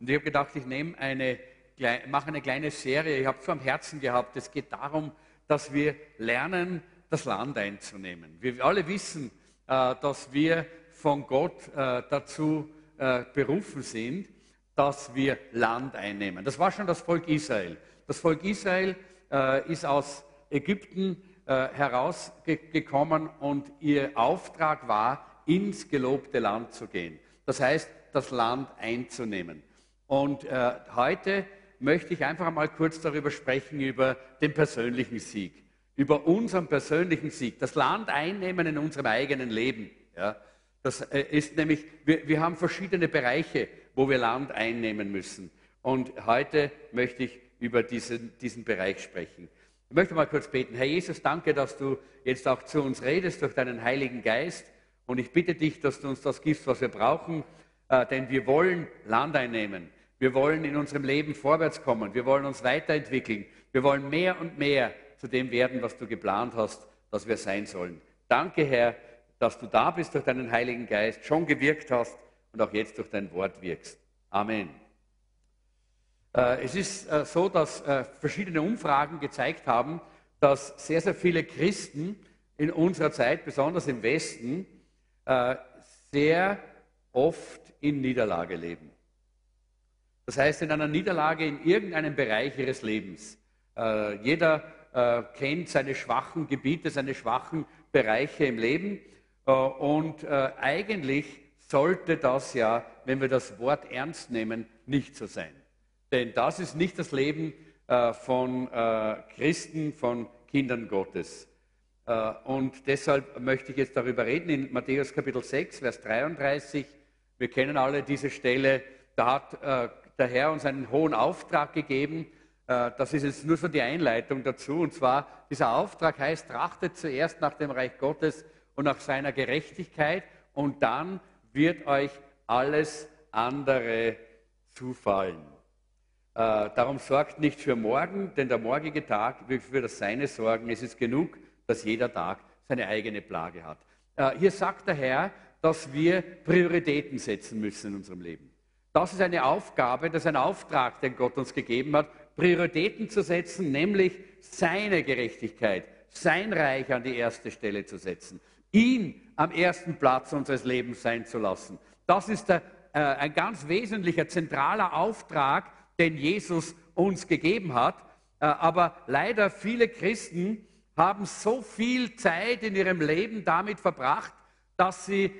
Und ich habe gedacht, ich nehme eine, mache eine kleine Serie. Ich habe es so am Herzen gehabt. Es geht darum, dass wir lernen, das Land einzunehmen. Wir alle wissen, äh, dass wir von Gott äh, dazu äh, berufen sind, dass wir Land einnehmen. Das war schon das Volk Israel. Das Volk Israel ist aus Ägypten herausgekommen und ihr Auftrag war, ins gelobte Land zu gehen. Das heißt, das Land einzunehmen. Und äh, heute möchte ich einfach mal kurz darüber sprechen, über den persönlichen Sieg, über unseren persönlichen Sieg, das Land einnehmen in unserem eigenen Leben. Ja. Das äh, ist nämlich, wir, wir haben verschiedene Bereiche, wo wir Land einnehmen müssen. Und heute möchte ich über diesen, diesen Bereich sprechen. Ich möchte mal kurz beten. Herr Jesus, danke, dass du jetzt auch zu uns redest durch deinen Heiligen Geist. Und ich bitte dich, dass du uns das gibst, was wir brauchen, äh, denn wir wollen Land einnehmen. Wir wollen in unserem Leben vorwärts kommen. Wir wollen uns weiterentwickeln. Wir wollen mehr und mehr zu dem werden, was du geplant hast, dass wir sein sollen. Danke, Herr, dass du da bist durch deinen Heiligen Geist, schon gewirkt hast und auch jetzt durch dein Wort wirkst. Amen. Äh, es ist äh, so, dass verschiedene Umfragen gezeigt haben, dass sehr, sehr viele Christen in unserer Zeit, besonders im Westen, äh, sehr oft in Niederlage leben. Das heißt, in einer Niederlage in irgendeinem Bereich ihres Lebens. Äh, jeder äh, kennt seine schwachen Gebiete, seine schwachen Bereiche im Leben. und eigentlich sollte das ja, wenn wir das Wort ernst nehmen, nicht so sein. Denn das ist nicht das Leben von Christen, von Kindern Gottes. Äh, und deshalb möchte ich jetzt darüber reden in Matthäus Kapitel 6, Vers 33. Wir kennen alle diese Stelle. Da hat äh, der Herr uns einen hohen Auftrag gegeben. Äh, das ist jetzt nur so die Einleitung dazu. Und zwar, dieser Auftrag heißt, trachtet zuerst nach dem Reich Gottes und nach seiner Gerechtigkeit und dann wird euch alles andere zufallen. darum sorgt nicht für morgen, denn der morgige Tag wird für das Seine sorgen. Es ist genug, dass jeder Tag seine eigene Plage hat. Äh, hier sagt der Herr, dass wir Prioritäten setzen müssen in unserem Leben. Das ist eine Aufgabe, das ist ein Auftrag, den Gott uns gegeben hat, Prioritäten zu setzen, nämlich seine Gerechtigkeit, sein Reich an die erste Stelle zu setzen, ihn am ersten Platz unseres Lebens sein zu lassen. Das ist der, äh, ein ganz wesentlicher, zentraler Auftrag, den Jesus uns gegeben hat. Äh, aber leider viele Christen haben so viel Zeit in ihrem Leben damit verbracht, dass sie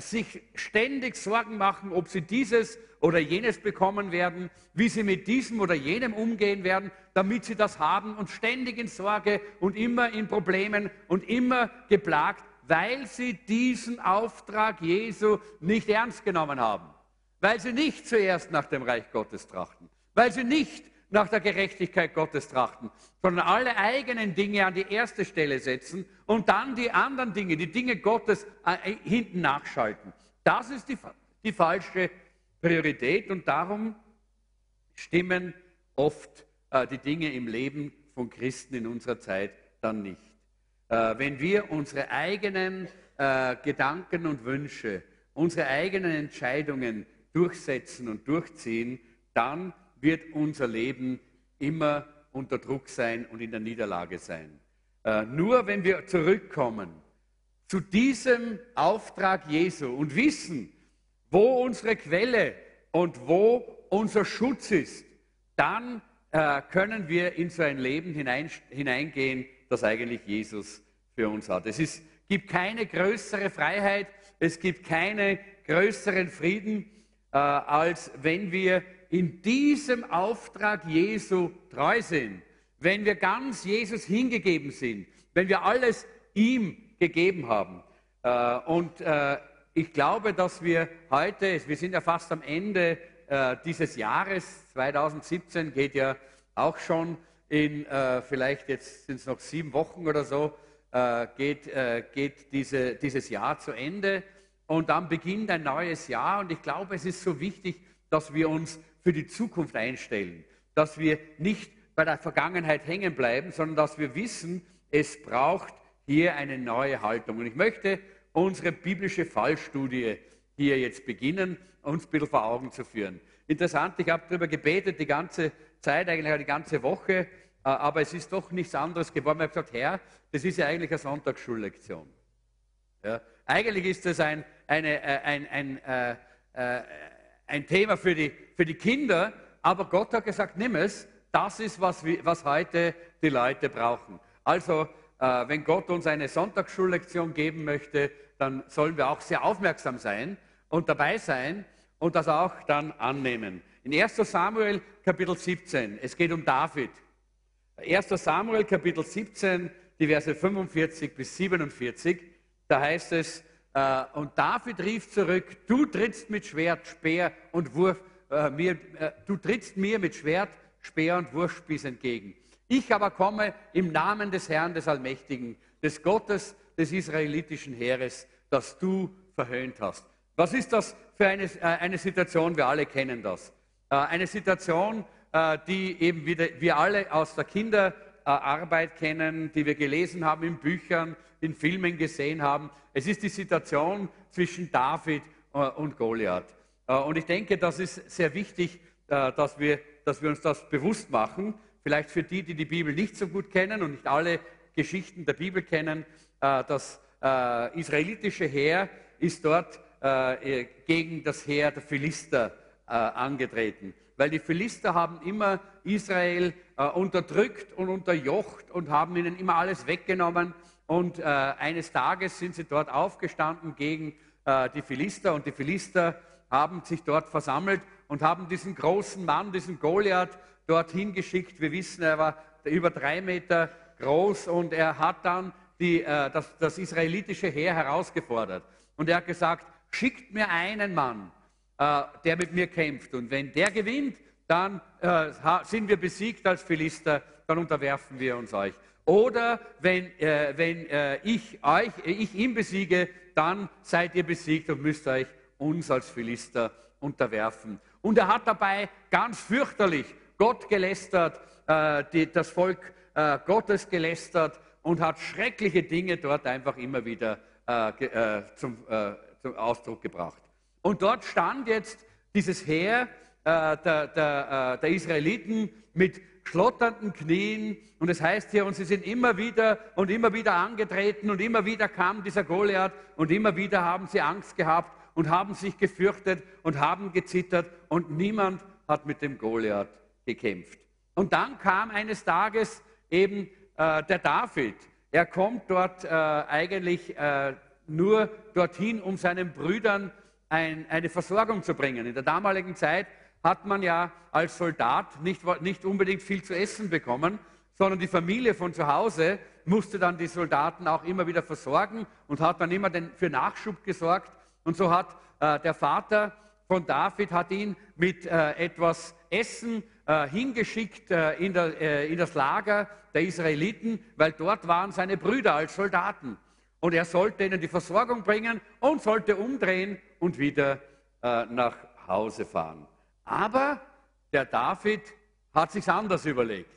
sich ständig Sorgen machen, ob sie dieses oder jenes bekommen werden, wie sie mit diesem oder jenem umgehen werden, damit sie das haben und ständig in Sorge und immer in Problemen und immer geplagt, weil sie diesen Auftrag Jesu nicht ernst genommen haben, weil sie nicht zuerst nach dem Reich Gottes trachten, weil sie nicht nach der Gerechtigkeit Gottes trachten, sondern alle eigenen Dinge an die erste Stelle setzen und dann die anderen Dinge, die Dinge Gottes äh, hinten nachschalten. Das ist die, die falsche Priorität und darum stimmen oft äh, die Dinge im Leben von Christen in unserer Zeit dann nicht. Äh, wenn wir unsere eigenen äh, Gedanken und Wünsche, unsere eigenen Entscheidungen durchsetzen und durchziehen, dann wird unser Leben immer unter Druck sein und in der Niederlage sein. Äh, nur wenn wir zurückkommen zu diesem Auftrag Jesu und wissen, wo unsere Quelle und wo unser Schutz ist, dann äh, können wir in so ein Leben hinein, hineingehen, das eigentlich Jesus für uns hat. Es ist, gibt keine größere Freiheit, es gibt keinen größeren Frieden, äh, als wenn wir in diesem Auftrag Jesu treu sind, wenn wir ganz Jesus hingegeben sind, wenn wir alles ihm gegeben haben. Äh, und äh, ich glaube, dass wir heute, wir sind ja fast am Ende äh, dieses Jahres, 2017 geht ja auch schon in, vielleicht jetzt sind es noch sieben Wochen oder so, geht, geht diese, dieses Jahr zu Ende und dann beginnt ein neues Jahr und ich glaube, es ist so wichtig, dass wir uns für die Zukunft einstellen, dass wir nicht bei der Vergangenheit hängen bleiben, sondern dass wir wissen, es braucht hier eine neue Haltung. Und ich möchte unsere biblische Fallstudie hier jetzt beginnen, uns ein bisschen vor Augen zu führen. Interessant, ich habe darüber gebetet die ganze Zeit, eigentlich die ganze Woche, äh, aber es ist doch nichts anderes geworden. Ich habe gesagt, Herr, das ist ja eigentlich eine Sonntagsschullektion. Ja, eigentlich ist das ein, eine, äh, ein, ein, ein, äh, ein Thema für die, für die Kinder, aber Gott hat gesagt, nimm es, das ist, was, was heute die Leute brauchen. Also, äh, wenn Gott uns eine Sonntagsschullektion geben möchte, dann sollen wir auch sehr aufmerksam sein und dabei sein und das auch dann annehmen. In 1 Samuel Kapitel 17, es geht um David. 1 Samuel Kapitel 17, die Verse 45 bis 47, da heißt es, äh, und David rief zurück, du trittst mit Schwert, Speer und Wurf, äh, mir, äh, du trittst mir mit Schwert, Speer und Wurfspieß entgegen. Ich aber komme im Namen des Herrn, des Allmächtigen, des Gottes, des israelitischen Heeres, das du verhöhnt hast. Was ist das für eine, äh, eine Situation? Wir alle kennen das. Äh, eine Situation, äh, die eben wieder, wir alle aus der Kinderarbeit kennen, die wir gelesen haben in Büchern, in Filmen gesehen haben. Es ist die Situation zwischen David und Goliath. Und ich denke, das ist sehr wichtig, dass wir dass wir uns das bewusst machen. Vielleicht für die, die die Bibel nicht so gut kennen und nicht alle Geschichten der Bibel kennen, äh, das äh, israelitische Heer ist dort äh, gegen das Heer der Philister angetreten. Weil die Philister haben immer Israel unterdrückt und unterjocht und haben ihnen immer alles weggenommen. Und eines Tages sind sie dort aufgestanden gegen die Philister und die Philister haben sich dort versammelt und haben diesen großen Mann, diesen Goliath, dorthin geschickt. Wir wissen, er war über drei Meter groß und er hat dann die, äh, das, das, israelitische Heer herausgefordert. Und er hat gesagt, schickt mir einen Mann, äh, der mit mir kämpft. Und wenn der gewinnt, dann äh, sind wir besiegt als Philister, dann unterwerfen wir uns euch. Oder wenn, äh, wenn äh, ich, euch, ich ihn besiege, dann seid ihr besiegt und müsst euch uns als Philister unterwerfen. Und er hat dabei ganz fürchterlich Gott gelästert, äh, die, das Volk äh, Gottes gelästert und hat schreckliche Dinge dort einfach immer wieder äh, äh zum, äh, zum, Ausdruck gebracht. Und dort stand jetzt dieses Heer äh, der, der, der Israeliten mit schlotternden Knien. Und es heißt hier, und sie sind immer wieder und immer wieder angetreten und immer wieder kam dieser Goliath und immer wieder haben sie Angst gehabt und haben sich gefürchtet und haben gezittert und niemand hat mit dem Goliath gekämpft. Und dann kam eines Tages eben äh, der David. Er kommt dort äh, eigentlich äh, nur dorthin, um seinen Brüdern ein, eine Versorgung zu bringen. In der damaligen Zeit hat man ja als Soldat nicht, nicht unbedingt viel zu essen bekommen, sondern die Familie von zu Hause musste dann die Soldaten auch immer wieder versorgen und hat dann immer den, für Nachschub gesorgt. Und so hat äh, der Vater von David hat ihn mit äh, etwas Essen äh, hingeschickt äh, in, der, äh, in, das Lager der Israeliten, weil dort waren seine Brüder als Soldaten. Und er sollte ihnen die Versorgung bringen und sollte umdrehen und wieder äh, nach Hause fahren. Aber der David hat sich anders überlegt.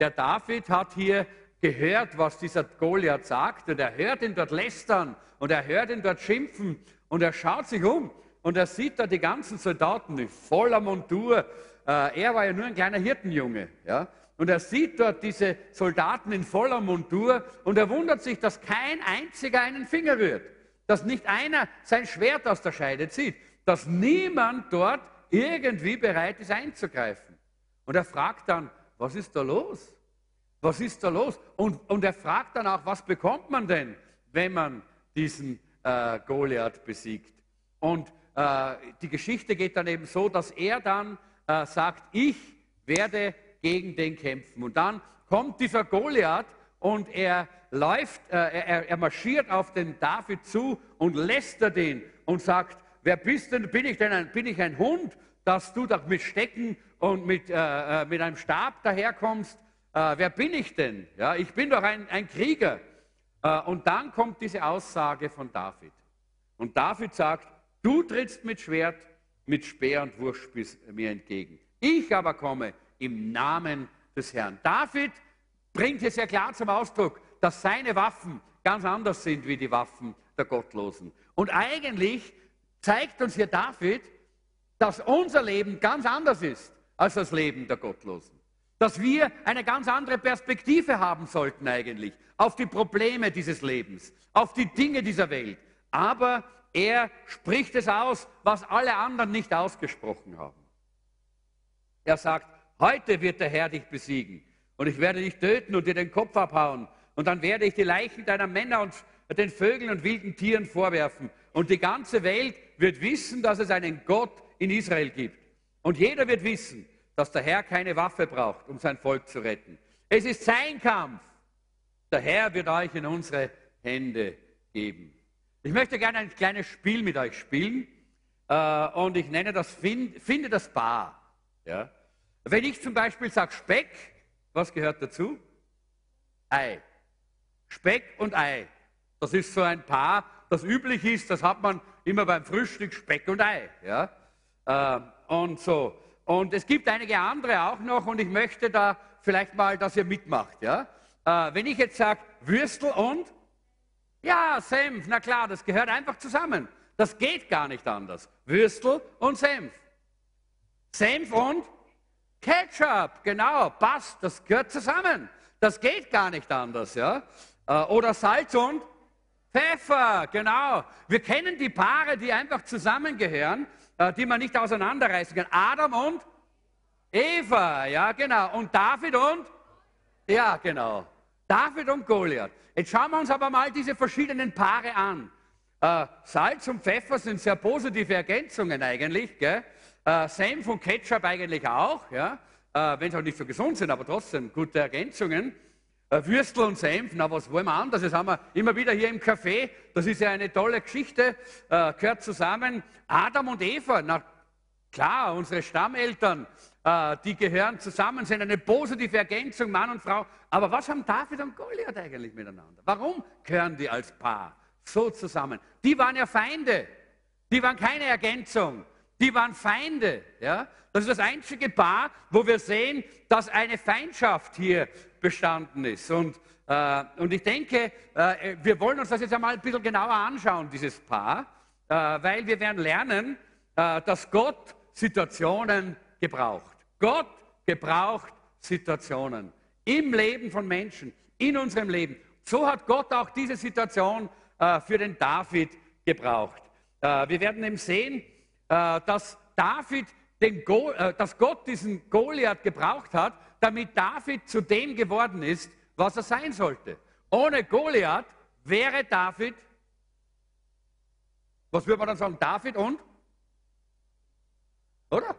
Der David hat hier gehört, was dieser Goliath sagt, und er hört ihn dort lästern und er hört ihn dort schimpfen und er schaut sich um und er sieht da die ganzen Soldaten in voller Montur. Äh, er war ja nur ein kleiner Hirtenjunge. Ja? Und er sieht dort diese Soldaten in voller Montur und er wundert sich, dass kein einziger einen Finger rührt. Dass nicht einer sein Schwert aus der Scheide zieht. Dass niemand dort irgendwie bereit ist einzugreifen. Und er fragt dann, was ist da los? Was ist da los? Und, und er fragt dann auch, was bekommt man denn, wenn man diesen äh, Goliath besiegt. Und äh, die Geschichte geht dann eben so, dass er dann äh, sagt, ich werde gegen den kämpfen. Und dann kommt dieser Goliath und er läuft, äh, er, er, marschiert auf den David zu und lästert ihn und sagt, wer bist denn, bin ich denn ein, bin ich ein Hund, dass du da mit Stecken und mit, äh, äh, mit einem Stab daherkommst? wer bin ich denn? Ja, ich bin doch ein, ein Krieger. Äh, und dann kommt diese Aussage von David. Und David sagt, du trittst mit Schwert, mit Speer und Wurfspieß mir entgegen. Ich aber komme im Namen des Herrn. David bringt es ja klar zum Ausdruck, dass seine Waffen ganz anders sind wie die Waffen der Gottlosen. Und eigentlich zeigt uns hier David, dass unser Leben ganz anders ist als das Leben der Gottlosen. Dass wir eine ganz andere Perspektive haben sollten eigentlich auf die Probleme dieses Lebens, auf die Dinge dieser Welt. Aber er spricht es aus, was alle anderen nicht ausgesprochen haben. Er sagt, heute wird der Herr dich besiegen und ich werde dich töten und dir den Kopf abhauen und dann werde ich die Leichen deiner Männer und den Vögeln und wilden Tieren vorwerfen und die ganze Welt wird wissen, dass es einen Gott in Israel gibt. Und jeder wird wissen, dass der Herr keine Waffe braucht, um sein Volk zu retten. Es ist sein Kampf. Der Herr wird euch in unsere Hände geben. Ich möchte gerne ein kleines Spiel mit euch spielen äh, und ich nenne das Find, Finde das Paar. Ja? Wenn ich zum Beispiel sage Speck, was gehört dazu? Ei. Speck und Ei. Das ist so ein Paar, das üblich ist, das hat man immer beim Frühstück Speck und Ei. Ja? Äh, und so. Und es gibt einige andere auch noch und ich möchte da vielleicht mal, dass ihr mitmacht. Ja? Äh, wenn ich jetzt sage Würstel und ja, Senf, na klar, das gehört einfach zusammen. Das geht gar nicht anders. Würstel und Senf. Senf und Ketchup, genau, passt, das gehört zusammen. Das geht gar nicht anders. Ja? Äh, oder Salz und Pfeffer, genau. Wir kennen die Paare, die einfach zusammengehören, äh, die man nicht auseinanderreißen kann. Adam und Eva, ja genau. Und David und? Ja, genau. David und Goliath. Jetzt schauen wir uns aber mal diese verschiedenen Paare an. Äh, Salz und Pfeffer sind sehr positive Ergänzungen eigentlich. Gell? Äh, Senf und Ketchup eigentlich auch, ja? äh, wenn sie auch nicht so gesund sind, aber trotzdem gute Ergänzungen. Würstel und Senf, na was wollen wir anders? Das haben wir immer wieder hier im Café. Das ist ja eine tolle Geschichte, äh, gehört zusammen. Adam und Eva, na klar, unsere Stammeltern, äh, die gehören zusammen, sind eine positive Ergänzung, Mann und Frau. Aber was haben David und Goliath eigentlich miteinander? Warum gehören die als Paar so zusammen? Die waren ja Feinde. Die waren keine Ergänzung. Die waren Feinde. Ja? Das ist das einzige Paar, wo wir sehen, dass eine Feindschaft hier bestanden ist. Und, äh, und ich denke, äh, wir wollen uns das jetzt einmal ein bisschen genauer anschauen, dieses Paar, äh, weil wir werden lernen, äh, dass Gott Situationen gebraucht. Gott gebraucht Situationen im Leben von Menschen, in unserem Leben. So hat Gott auch diese Situation äh, für den David gebraucht. Äh, wir werden eben sehen, dass David den Go dass Gott diesen Goliath gebraucht hat, damit David zu dem geworden ist, was er sein sollte. Ohne Goliath wäre David, was würde man dann sagen, David und? Oder?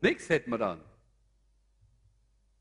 Nichts hätten wir dann.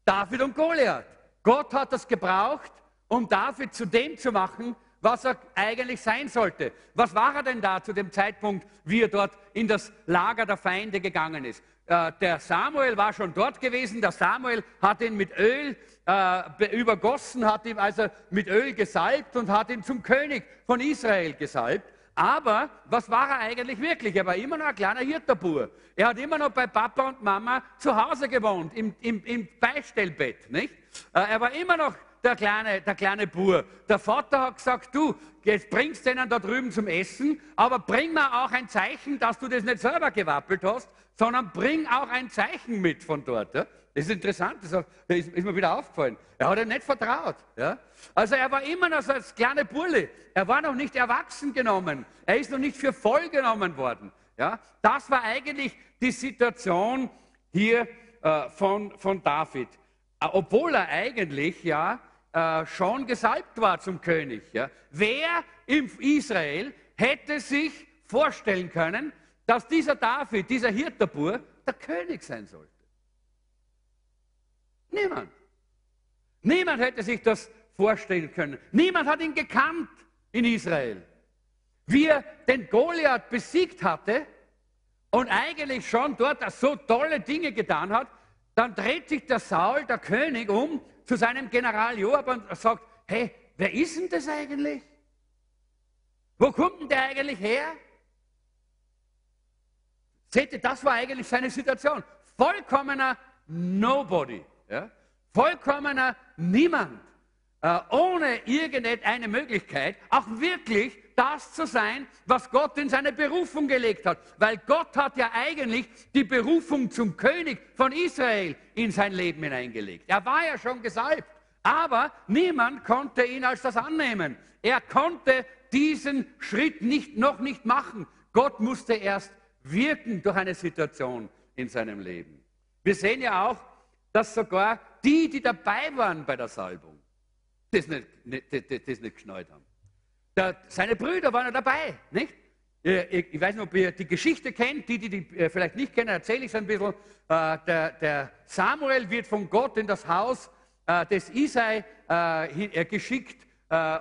David und Goliath. Gott hat das gebraucht, um David zu dem zu machen, was er eigentlich sein sollte. Was war er denn da zu dem Zeitpunkt, wie er dort in das Lager der Feinde gegangen ist? Äh, der Samuel war schon dort gewesen. Der Samuel hat ihn mit Öl äh, übergossen, hat ihn also mit Öl gesalbt und hat ihn zum König von Israel gesalbt. Aber was war er eigentlich wirklich? Er war immer noch ein kleiner Hirterbur. Er hat immer noch bei Papa und Mama zu Hause gewohnt, im, im, im Beistellbett. Nicht? Äh, er war immer noch der kleine, der kleine Bur. Der Vater hat gesagt, du, jetzt bringst denen da drüben zum Essen, aber bring mir auch ein Zeichen, dass du das nicht selber gewappelt hast, sondern bring auch ein Zeichen mit von dort. Ja? Das ist interessant, das ist, ist, mir wieder aufgefallen. Er hat ihm nicht vertraut. Ja? Also er war immer noch so als kleiner Bulle. Er war noch nicht erwachsen genommen. Er ist noch nicht für voll genommen worden. Ja? Das war eigentlich die Situation hier äh, von, von David. Äh, obwohl er eigentlich ja äh, schon gesalbt war zum König. Ja? Wer in Israel hätte sich vorstellen können, dass dieser David, dieser Hirterbur, der König sein sollte? Niemand. Niemand hätte sich das vorstellen können. Niemand hat ihn gekannt in Israel. Wie er den Goliath besiegt hatte und eigentlich schon dort so tolle Dinge getan hat, dann dreht sich der Saul, der König, um zu seinem General Joab und sagt, hey, wer ist denn das eigentlich? Wo kommt denn der eigentlich her? Seht ihr, das war eigentlich seine Situation. Vollkommener Nobody. Ja? Vollkommener Niemand. Äh, ohne irgendeine Möglichkeit, auch wirklich das zu sein, was Gott in seine Berufung gelegt hat. Weil Gott hat ja eigentlich die Berufung zum König von Israel in sein Leben hineingelegt. Er war ja schon gesalbt, aber niemand konnte ihn als das annehmen. Er konnte diesen Schritt nicht, noch nicht machen. Gott musste erst wirken durch eine Situation in seinem Leben. Wir sehen ja auch, dass sogar die, die dabei waren bei der Salbung, das nicht, das, das, nicht geschnallt haben. Der, seine Brüder waren ja dabei, nicht? Ich, ich, weiß nicht, ob ihr die Geschichte kennt, die, die die äh, vielleicht nicht kennen, erzähle ich es ein bisschen. Äh, der, der, Samuel wird von Gott in das Haus äh, des Isai geschickt,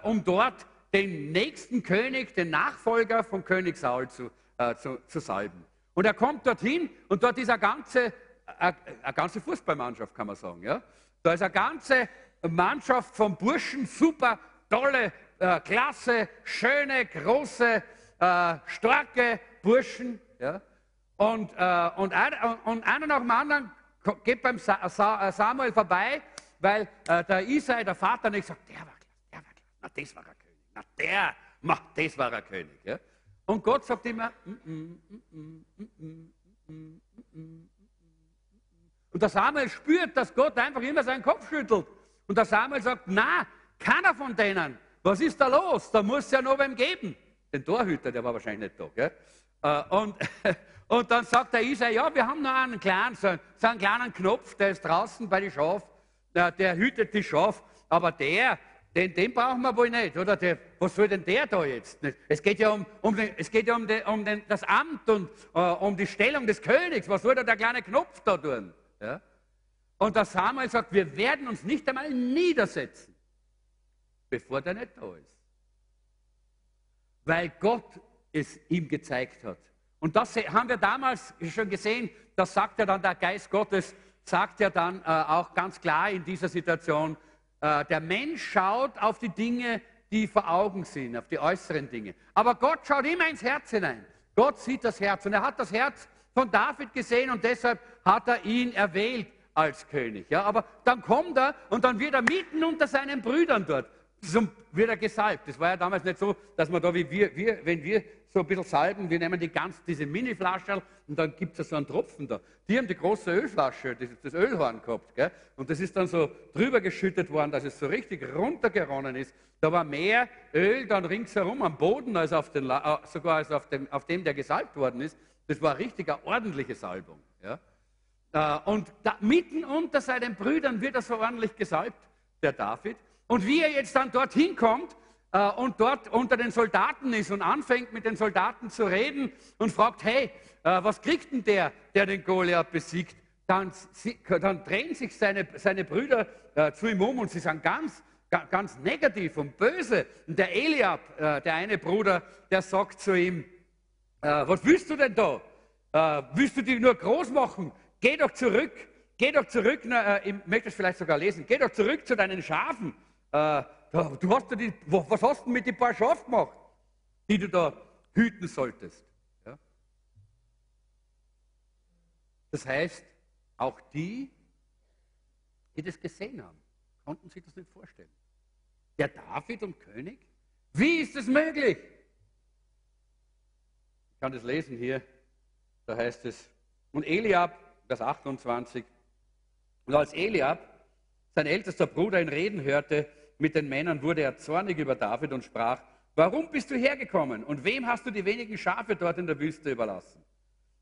um dort den nächsten König, den Nachfolger von König Saul zu, zu, zu salben. Und er kommt dorthin und dort ist eine ganze, eine, eine ganze Fußballmannschaft, kann man sagen. Ja? Da ist eine ganze Mannschaft von Burschen, super tolle, äh, klasse, schöne, große, äh, starke Burschen. Ja? Und, äh, und, ein, und einer nach dem anderen geht beim Sa Sa Samuel vorbei, weil äh, der Isai, der Vater, nicht sagt, der war klasse, der war klasse, na das war ein König, na der, ma, das war ein König. Ja? Und Gott sagt immer, und der Samuel spürt, dass Gott einfach immer seinen Kopf schüttelt. Und der Samuel sagt, na, keiner von denen. Was ist da los? Da muss es ja noch wem geben. Den Torhüter, der war wahrscheinlich nicht da. Gell? Äh, und, und dann sagt der Isai, ja, wir haben noch einen kleinen, so, einen kleinen Knopf, der ist draußen bei den Schaf, der, der hütet die Schaf, aber der, den, den brauchen wir wohl nicht, oder? Der, was soll denn der da jetzt? Es geht ja um, um, den, es geht ja um, den, um den, das Amt und uh, um die Stellung des Königs. Was soll da der kleine Knopf da tun? Ja? Und der Samuel sagt, wir werden uns nicht einmal niedersetzen, bevor der nicht da ist. Weil Gott es ihm gezeigt hat. Und das haben wir damals schon gesehen, das sagt ja dann der Geist Gottes, sagt ja dann äh, auch ganz klar in dieser Situation, äh, der Mensch schaut auf die Dinge, die vor Augen sind, auf die äußeren Dinge. Aber Gott schaut immer ins Herz hinein. Gott sieht das Herz und er hat das Herz von David gesehen und deshalb hat er ihn erwählt als König. Ja, aber dann kommt er und dann wird er mitten unter seinen Brüdern dort. So wird er gesalbt. Das war ja damals nicht so, dass man da wie wir, wir wenn wir so ein bisschen salben, wir nehmen die ganz, diese Mini-Flasche und dann gibt es so einen Tropfen da. Die haben die große Ölflasche, das, Ölhorn gehabt. Gell? Und das ist dann so drüber geschüttet worden, dass es so richtig runtergeronnen ist. Da war mehr Öl dann ringsherum am Boden, als auf den, äh, sogar als auf dem, auf dem, der gesalbt worden ist. Das war richtig eine ordentliche Salbung. Ja? Äh, und da, mitten unter seinen Brüdern wird er so ordentlich gesalbt, der David. Und wie er jetzt dann dorthin kommt, äh, und dort unter den Soldaten ist und anfängt mit den Soldaten zu reden und fragt, hey, äh, was kriegt denn der, der den Goliath besiegt? Dann, dann drehen sich seine, seine Brüder äh, zu ihm um und sie sagen ganz, ganz negativ und böse. Und der Eliab, äh, der eine Bruder, der sagt zu ihm, äh, was willst du denn da? Äh, willst du dich nur groß machen? Geh doch zurück, geh doch zurück, na, ich möchte es vielleicht sogar lesen, geh doch zurück zu deinen Schafen Du hast ja die, was hast du mit den paar Schafen gemacht, die du da hüten solltest? Ja? Das heißt, auch die, die das gesehen haben, konnten sich das nicht vorstellen. Der David und König? Wie ist das möglich? Ich kann das lesen hier. Da heißt es, und Eliab, Vers 28, und als Eliab, sein ältester Bruder, ihn reden hörte, mit den Männern wurde er zornig über David und sprach, warum bist du hergekommen und wem hast du die wenigen Schafe dort in der Wüste überlassen?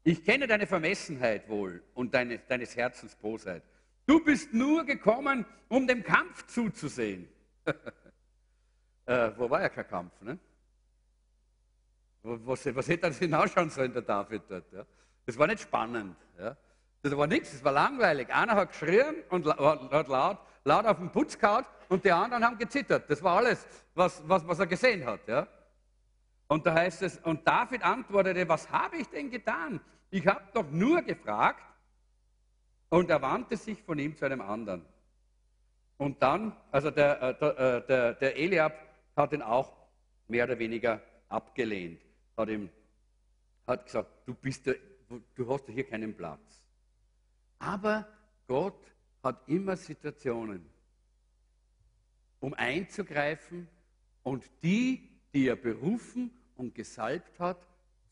Ich kenne deine Vermessenheit wohl und deine, deines Herzens Bosheit. Du bist nur gekommen, um dem Kampf zuzusehen. äh, wo war ja kein Kampf, ne? Was, was hätte das hinausschauen sollen, der David dort? Ja? Das war nicht spannend. Ja? Das war nichts, das war langweilig. Einer hat geschrien und hat laut, laut auf den Putz gehauen und die anderen haben gezittert. Das war alles, was, was, was er gesehen hat. Ja? Und da heißt es, und David antwortete, was habe ich denn getan? Ich habe doch nur gefragt. Und er wandte sich von ihm zu einem anderen. Und dann, also der, äh, der, äh, der, der Eliab hat ihn auch mehr oder weniger abgelehnt. Hat ihm hat gesagt, du, bist der, du hast hier keinen Platz. Aber Gott hat immer Situationen, um einzugreifen und die, die er berufen und gesalbt hat,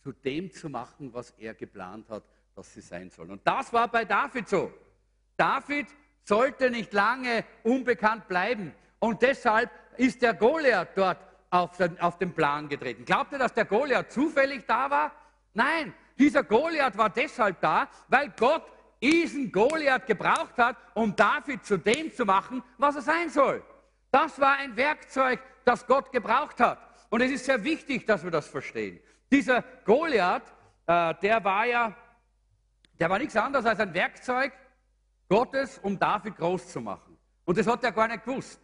zu dem zu machen, was er geplant hat, dass sie sein sollen. Und das war bei David so. David sollte nicht lange unbekannt bleiben. Und deshalb ist der Goliath dort auf den, auf den Plan getreten. Glaubt ihr, dass der Goliath zufällig da war? Nein, dieser Goliath war deshalb da, weil Gott diesen Goliath gebraucht hat, um David zu dem zu machen, was er sein soll. Das war ein Werkzeug, das Gott gebraucht hat. Und es ist sehr wichtig, dass wir das verstehen. Dieser Goliath, äh, der war ja, der war nichts anderes als ein Werkzeug Gottes, um David groß zu machen. Und das hat er gar nicht gewusst.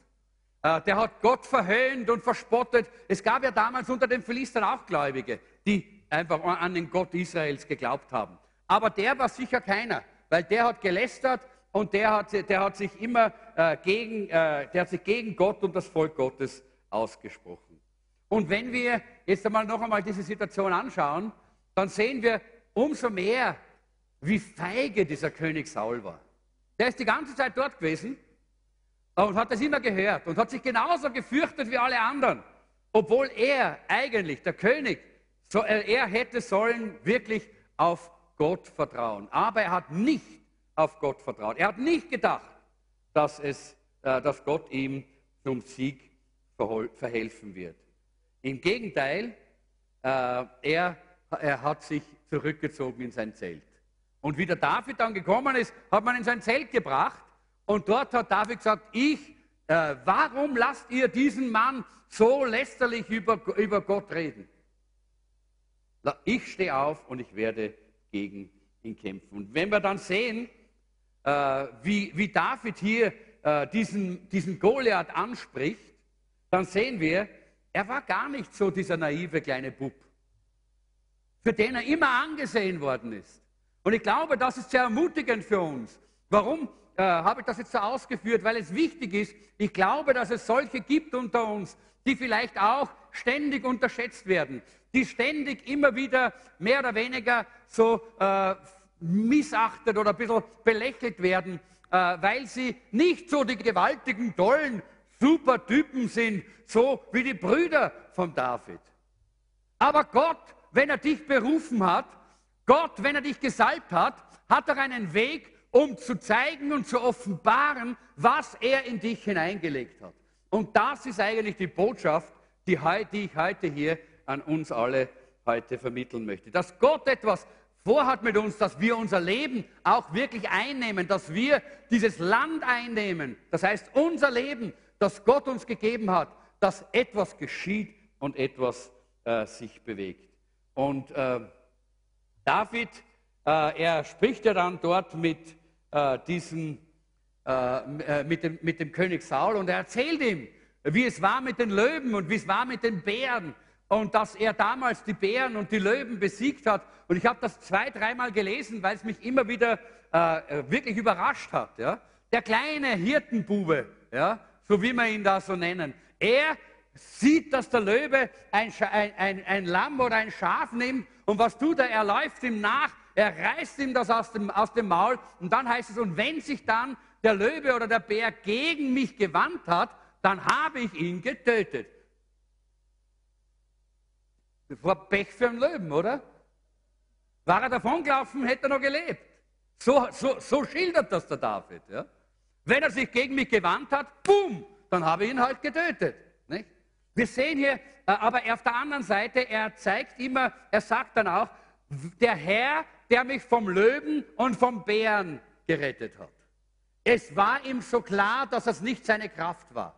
Äh, der hat Gott verhöhnt und verspottet. Es gab ja damals unter den Philistern auch Gläubige, die einfach an den Gott Israels geglaubt haben. Aber der war sicher keiner, weil der hat gelästert und der hat, der hat sich immer äh, gegen, äh, der hat sich gegen Gott und das Volk Gottes ausgesprochen. Und wenn wir jetzt einmal noch einmal diese Situation anschauen, dann sehen wir umso mehr, wie feige dieser König Saul war. Der ist die ganze Zeit dort gewesen und hat das immer gehört und hat sich genauso gefürchtet wie alle anderen, obwohl er eigentlich, der König, so, äh, er hätte sollen wirklich auf Gott vertrauen. Aber er hat nicht auf Gott vertraut. Er hat nicht gedacht, dass, es, äh, dass Gott ihm zum Sieg verhelfen wird. Im Gegenteil, äh, er, er hat sich zurückgezogen in sein Zelt. Und wie der David dann gekommen ist, hat man in sein Zelt gebracht und dort hat David gesagt, ich, äh, warum lasst ihr diesen Mann so lästerlich über, über Gott reden? Ich stehe auf und ich werde gegen ihn kämpfen. Und wenn wir dann sehen, äh, wie, wie David hier äh, diesen, diesen Goliath anspricht, dann sehen wir, er war gar nicht so dieser naive kleine Bub, für den er immer angesehen worden ist. Und ich glaube, das ist sehr ermutigend für uns. Warum äh, habe ich das jetzt so ausgeführt? Weil es wichtig ist. Ich glaube, dass es solche gibt unter uns, die vielleicht auch ständig unterschätzt werden, die ständig immer wieder mehr oder weniger so äh, missachtet oder ein bisschen belächelt werden, äh, weil sie nicht so die gewaltigen, tollen, super Typen sind, so wie die Brüder von David. Aber Gott, wenn er dich berufen hat, Gott, wenn er dich gesalbt hat, hat er einen Weg, um zu zeigen und zu offenbaren, was er in dich hineingelegt hat. Und das ist eigentlich die Botschaft, die, die ich heute hier an uns alle heute vermitteln möchte. Dass Gott etwas vorhat mit uns, dass wir unser Leben auch wirklich einnehmen, dass wir dieses Land einnehmen. Das heißt, unser Leben, das Gott uns gegeben hat, dass etwas geschieht und etwas äh, sich bewegt. Und äh, David, äh, er spricht ja dann dort mit äh, diesem, äh, äh, mit, dem, mit dem König Saul und er erzählt ihm, wie es war mit den Löwen und wie es war mit den Bären und dass er damals die Bären und die Löwen besiegt hat. Und ich habe das zwei, dreimal gelesen, weil es mich immer wieder äh, wirklich überrascht hat. Ja? Der kleine Hirtenbube, ja? so wie wir ihn da so nennen, er sieht, dass der Löwe ein, ein, ein, ein Lamm oder ein Schaf nimmt und was tut er? Er läuft ihm nach, er reißt ihm das aus dem, aus dem Maul und dann heißt es, und wenn sich dann der Löwe oder der Bär gegen mich gewandt hat, dann habe ich ihn getötet. Das war Pech für einen Löwen, oder? War er davongelaufen, hätte er noch gelebt. So, so, so schildert das der David. Ja? Wenn er sich gegen mich gewandt hat, boom, dann habe ich ihn halt getötet. Nicht? Wir sehen hier, äh, aber auf der anderen Seite, er zeigt immer, er sagt dann auch, der Herr, der mich vom Löwen und vom Bären gerettet hat. Es war ihm so klar, dass es nicht seine Kraft war.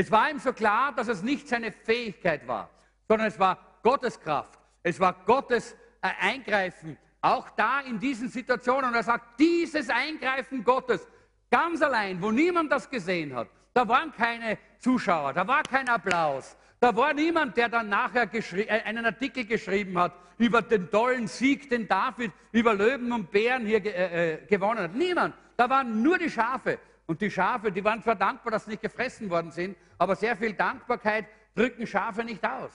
Es war ihm so klar, dass es nicht seine Fähigkeit war, sondern es war Gottes Kraft. Es war Gottes äh, Eingreifen, auch da in diesen Situationen. Und er sagt, dieses Eingreifen Gottes, ganz allein, wo niemand das gesehen hat, da waren keine Zuschauer, da war kein Applaus, da war niemand, der dann nachher äh, einen Artikel geschrieben hat über den tollen Sieg, den David über Löwen und Bären hier äh, äh, gewonnen hat. Niemand. Da waren nur die Schafe. Und die Schafe, die waren zwar dankbar, dass sie nicht gefressen worden sind, aber sehr viel Dankbarkeit drücken Schafe nicht aus.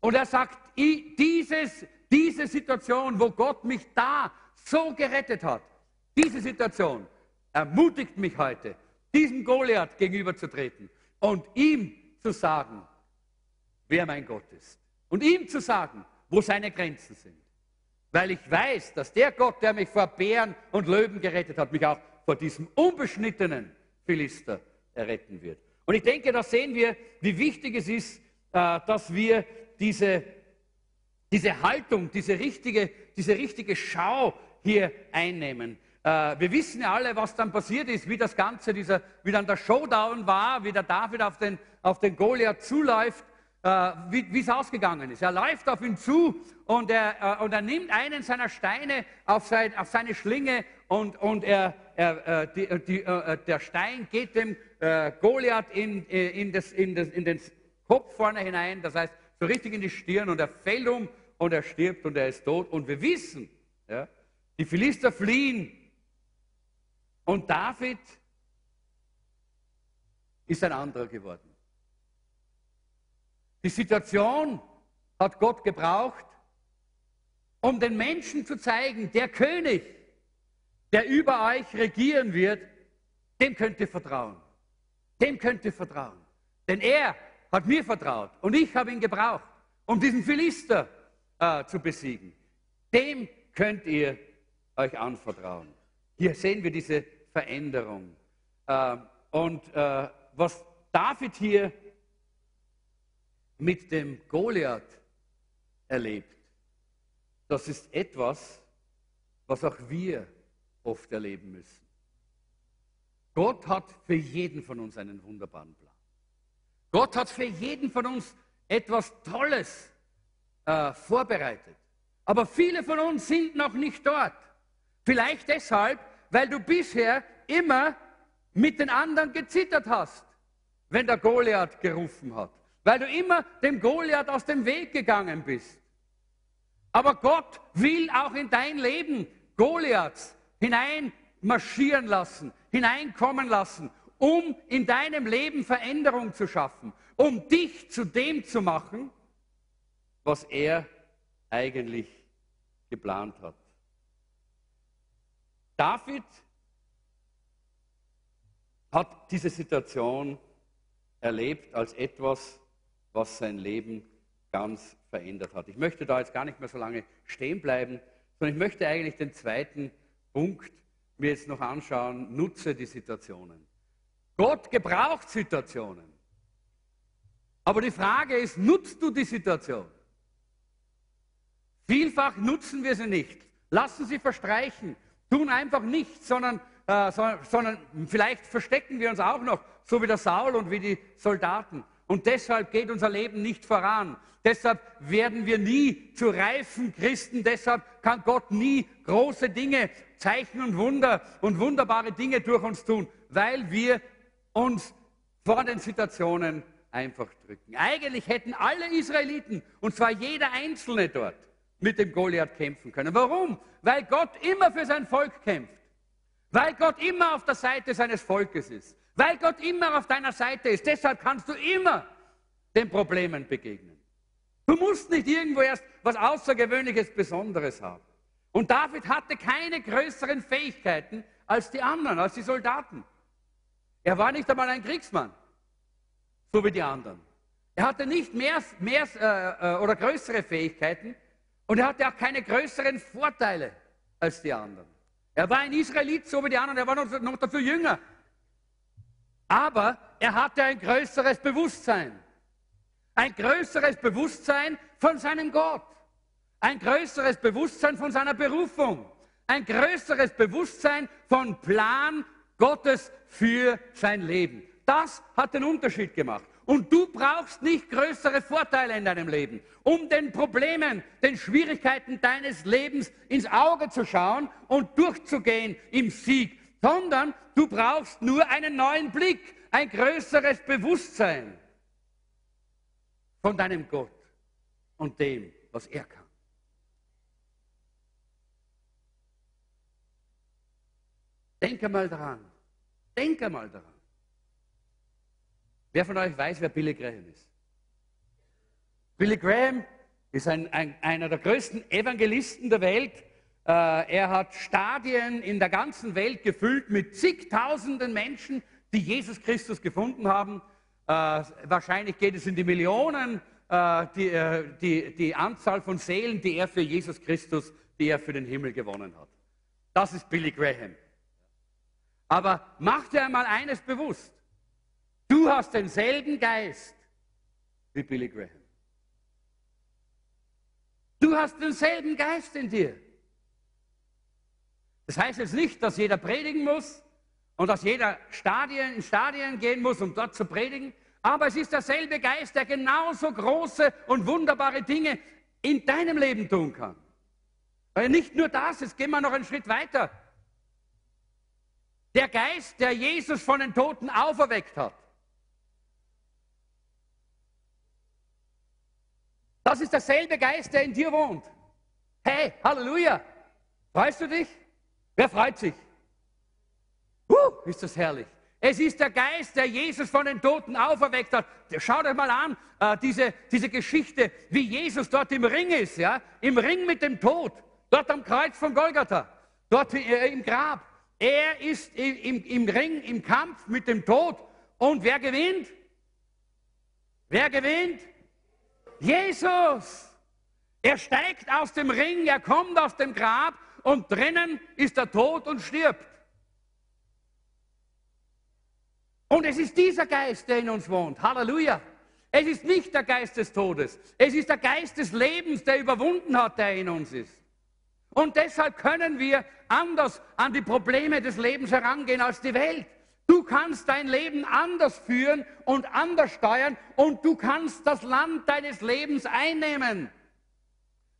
Und er sagt, dieses, diese Situation, wo Gott mich da so gerettet hat, diese Situation ermutigt mich heute, diesem Goliath gegenüberzutreten und ihm zu sagen, wer mein Gott ist. Und ihm zu sagen, wo seine Grenzen sind. Weil ich weiß, dass der Gott, der mich vor Bären und Löwen gerettet hat, mich auch vor diesem unbeschnittenen Philister erretten wird. Und ich denke, da sehen wir, wie wichtig es ist, äh, dass wir diese, diese Haltung, diese richtige, diese richtige Schau hier einnehmen. Äh, wir wissen ja alle, was dann passiert ist, wie das Ganze, dieser, wie dann der Showdown war, wie der David auf den, auf den Goliath zuläuft, äh, wie es ausgegangen ist. Er läuft auf ihn zu und er, äh, und er nimmt einen seiner Steine auf, sein, auf seine Schlinge und, und er, er, die, die, der Stein geht dem Goliath in, in, das, in, das, in den Kopf vorne hinein, das heißt so richtig in die Stirn und er fällt um und er stirbt und er ist tot. Und wir wissen, ja, die Philister fliehen und David ist ein anderer geworden. Die Situation hat Gott gebraucht, um den Menschen zu zeigen, der König, der über euch regieren wird, dem könnt ihr vertrauen. Dem könnt ihr vertrauen. Denn er hat mir vertraut und ich habe ihn gebraucht, um diesen Philister äh, zu besiegen. Dem könnt ihr euch anvertrauen. Hier sehen wir diese Veränderung. Äh, und äh, was David hier mit dem Goliath erlebt, das ist etwas, was auch wir oft erleben müssen. Gott hat für jeden von uns einen wunderbaren Plan. Gott hat für jeden von uns etwas Tolles äh, vorbereitet. Aber viele von uns sind noch nicht dort. Vielleicht deshalb, weil du bisher immer mit den anderen gezittert hast, wenn der Goliath gerufen hat. Weil du immer dem Goliath aus dem Weg gegangen bist. Aber Gott will auch in dein Leben Goliaths hineinmarschieren lassen, hineinkommen lassen, um in deinem Leben Veränderung zu schaffen, um dich zu dem zu machen, was er eigentlich geplant hat. David hat diese Situation erlebt als etwas, was sein Leben ganz verändert hat. Ich möchte da jetzt gar nicht mehr so lange stehen bleiben, sondern ich möchte eigentlich den zweiten Punkt mir jetzt noch anschauen, nutze die Situationen. Gott gebraucht Situationen. Aber die Frage ist, nutzt du die Situation? Vielfach nutzen wir sie nicht, lassen sie verstreichen, tun einfach nichts, sondern, äh, sondern, sondern vielleicht verstecken wir uns auch noch, so wie der Saul und wie die Soldaten. Und deshalb geht unser Leben nicht voran. Deshalb werden wir nie zu reifen Christen. Deshalb kann Gott nie große Dinge, Zeichen und Wunder und wunderbare Dinge durch uns tun, weil wir uns vor den Situationen einfach drücken. Eigentlich hätten alle Israeliten, und zwar jeder Einzelne dort, mit dem Goliath kämpfen können. Warum? Weil Gott immer für sein Volk kämpft. Weil Gott immer auf der Seite seines Volkes ist. Weil Gott immer auf deiner Seite ist. Deshalb kannst du immer den Problemen begegnen. Du musst nicht irgendwo erst was Außergewöhnliches, Besonderes haben. Und David hatte keine größeren Fähigkeiten als die anderen, als die Soldaten. Er war nicht einmal ein Kriegsmann, so wie die anderen. Er hatte nicht mehr, mehr äh, äh oder größere Fähigkeiten, und er hatte auch keine größeren Vorteile als die anderen. Er war ein Israelit, so wie die anderen, er war noch, noch dafür jünger. Aber er hatte ein größeres Bewusstsein. Ein größeres Bewusstsein von seinem Gott. Ein größeres Bewusstsein von seiner Berufung. Ein größeres Bewusstsein von Plan Gottes für sein Leben. Das hat den Unterschied gemacht. Und du brauchst nicht größere Vorteile in deinem Leben, um den Problemen, den Schwierigkeiten deines Lebens ins Auge zu schauen und durchzugehen im Sieg, sondern du brauchst nur einen neuen Blick, ein größeres Bewusstsein von deinem Gott und dem, was er kann. Denke mal daran. Denke mal daran. Wer von euch weiß, wer Billy Graham ist? Billy Graham ist ein, ein, einer der größten Evangelisten der Welt. Äh, er hat Stadien in der ganzen Welt gefüllt mit zigtausenden Menschen, die Jesus Christus gefunden haben. Äh, wahrscheinlich geht es in die Millionen äh, die, die, die Anzahl von Seelen, die er für Jesus Christus, die er für den Himmel gewonnen hat. Das ist Billy Graham. Aber mach dir einmal eines bewusst. Du hast denselben Geist wie Billy Graham. Du hast denselben Geist in dir. Das heißt jetzt nicht, dass jeder predigen muss und dass jeder Stadien, in Stadien gehen muss, um dort zu predigen. Aber es ist derselbe Geist, der genauso große und wunderbare Dinge in deinem Leben tun kann. Weil nicht nur das, jetzt gehen wir noch einen Schritt weiter. Der Geist, der Jesus von den Toten auferweckt hat. Das ist derselbe Geist, der in dir wohnt. Hey, Halleluja! Freust du dich? Wer freut sich? Uh, ist das herrlich. Es ist der Geist, der Jesus von den Toten auferweckt hat. Schaut euch mal an, äh, diese, diese Geschichte, wie Jesus dort im Ring ist, ja? im Ring mit dem Tod, dort am Kreuz von Golgatha, dort äh, im Grab. Er ist im, im, im Ring, im Kampf mit dem Tod. Und wer gewinnt? Wer gewinnt? Jesus. Er steigt aus dem Ring, er kommt aus dem Grab und drinnen ist er tot und stirbt. Und es ist dieser Geist, der in uns wohnt. Halleluja. Es ist nicht der Geist des Todes. Es ist der Geist des Lebens, der überwunden hat, der in uns ist. Und deshalb können wir anders an die Probleme des Lebens herangehen als die Welt. Du kannst dein Leben anders führen und anders steuern und du kannst das Land deines Lebens einnehmen,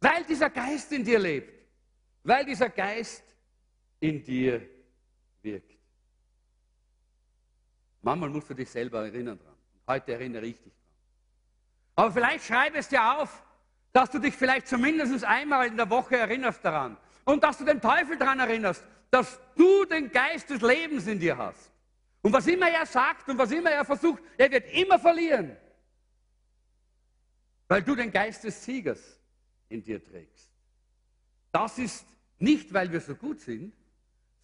weil dieser Geist in dir lebt, weil dieser Geist in dir wirkt. Manchmal musst du dich selber erinnern dran. Heute erinnere ich dich dran. Aber vielleicht schreib es dir auf, dass du dich vielleicht zumindest einmal in der Woche erinnerst daran und dass du den Teufel daran erinnerst, dass du den Geist des Lebens in dir hast. Und was immer er sagt und was immer er versucht, er wird immer verlieren. Weil du den Geist des Siegers in dir trägst. Das ist nicht, weil wir so gut sind,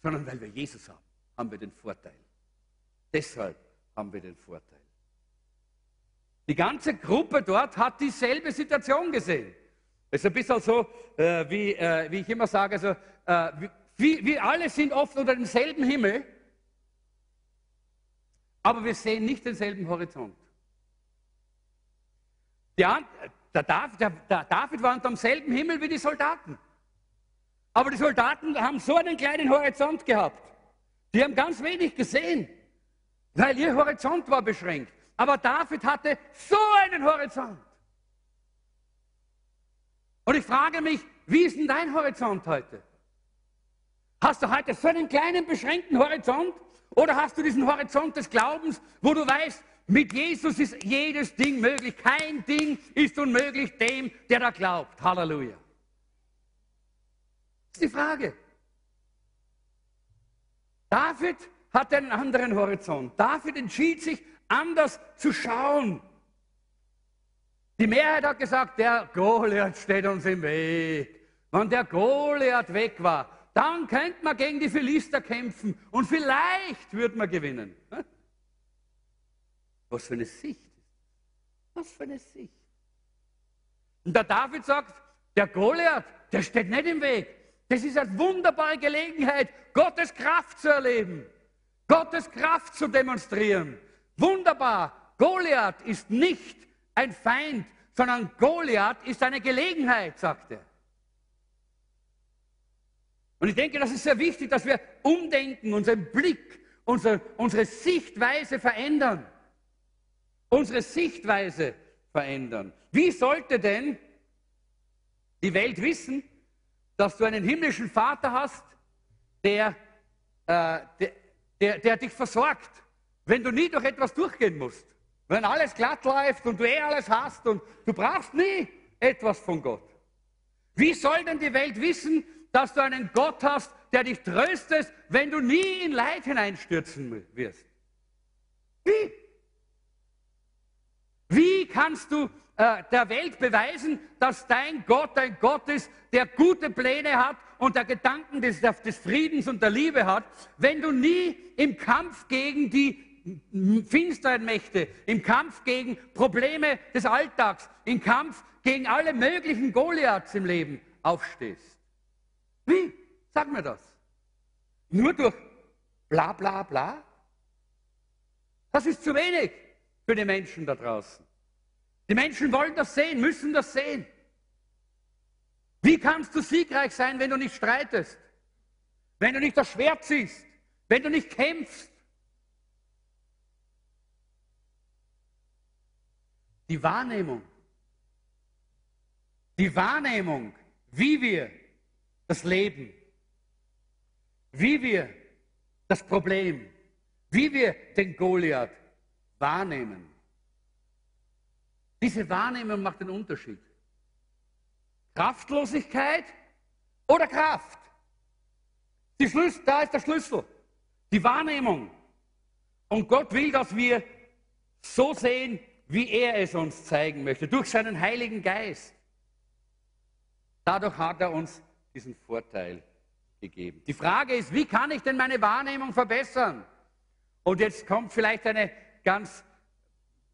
sondern weil wir Jesus haben, haben wir den Vorteil. Deshalb haben wir den Vorteil. Die ganze Gruppe dort hat dieselbe Situation gesehen. Es ist ein bisschen so, äh, wie, äh, wie, ich immer sage, also, äh, wie, wir alle sind oft unter demselben Himmel, aber wir sehen nicht denselben Horizont. Der, der, David, der, der David war unter demselben Himmel wie die Soldaten. Aber die Soldaten haben so einen kleinen Horizont gehabt. Die haben ganz wenig gesehen, weil ihr Horizont war beschränkt. Aber David hatte so einen Horizont. Und ich frage mich, wie ist denn dein Horizont heute? Hast du heute so einen kleinen, beschränkten Horizont? Oder hast du diesen Horizont des Glaubens, wo du weißt, mit Jesus ist jedes Ding möglich. Kein Ding ist unmöglich dem, der da glaubt. Halleluja. Ist die Frage. David hat einen anderen Horizont. David entschied sich, anders zu schauen. Die Mehrheit hat gesagt, der Goliath steht uns im Weg. Wenn der Goliath weg war, dann könnte man gegen die Philister kämpfen und vielleicht würde man gewinnen. Was für eine Sicht. Was für eine Sicht. Und der David sagt, der Goliath, der steht nicht im Weg. Das ist eine wunderbare Gelegenheit, Gottes Kraft zu erleben, Gottes Kraft zu demonstrieren. Wunderbar. Goliath ist nicht ein Feind, sondern Goliath ist eine Gelegenheit, sagt er. Und ich denke, das ist sehr wichtig, dass wir umdenken, unseren Blick, unsere, unsere Sichtweise verändern. Unsere Sichtweise verändern. Wie sollte denn die Welt wissen, dass du einen himmlischen Vater hast, der, äh, der, der, der dich versorgt, wenn du nie durch etwas durchgehen musst? Wenn alles glatt läuft und du eh alles hast und du brauchst nie etwas von Gott. Wie soll denn die Welt wissen, dass du einen Gott hast, der dich tröstet, wenn du nie in Leid hineinstürzen wirst. Wie? Wie kannst du äh, der Welt beweisen, dass dein Gott ein Gott ist, der gute Pläne hat und der Gedanken des, des Friedens und der Liebe hat, wenn du nie im Kampf gegen die finsteren Mächte, im Kampf gegen Probleme des Alltags, im Kampf gegen alle möglichen Goliaths im Leben aufstehst. Wie? Sag mir das. Nur durch bla bla bla? Das ist zu wenig für die Menschen da draußen. Die Menschen wollen das sehen, müssen das sehen. Wie kannst du siegreich sein, wenn du nicht streitest? Wenn du nicht das Schwert ziehst? Wenn du nicht kämpfst? Die Wahrnehmung. Die Wahrnehmung, wie wir das Leben, wie wir das Problem, wie wir den Goliath wahrnehmen. Diese Wahrnehmung macht den Unterschied. Kraftlosigkeit oder Kraft. Schlüssel, da ist der Schlüssel. Die Wahrnehmung. Und Gott will, dass wir so sehen, wie er es uns zeigen möchte, durch seinen Heiligen Geist. Dadurch hat er uns diesen Vorteil gegeben. Die Frage ist, wie kann ich denn meine Wahrnehmung verbessern? Und jetzt kommt vielleicht eine ganz,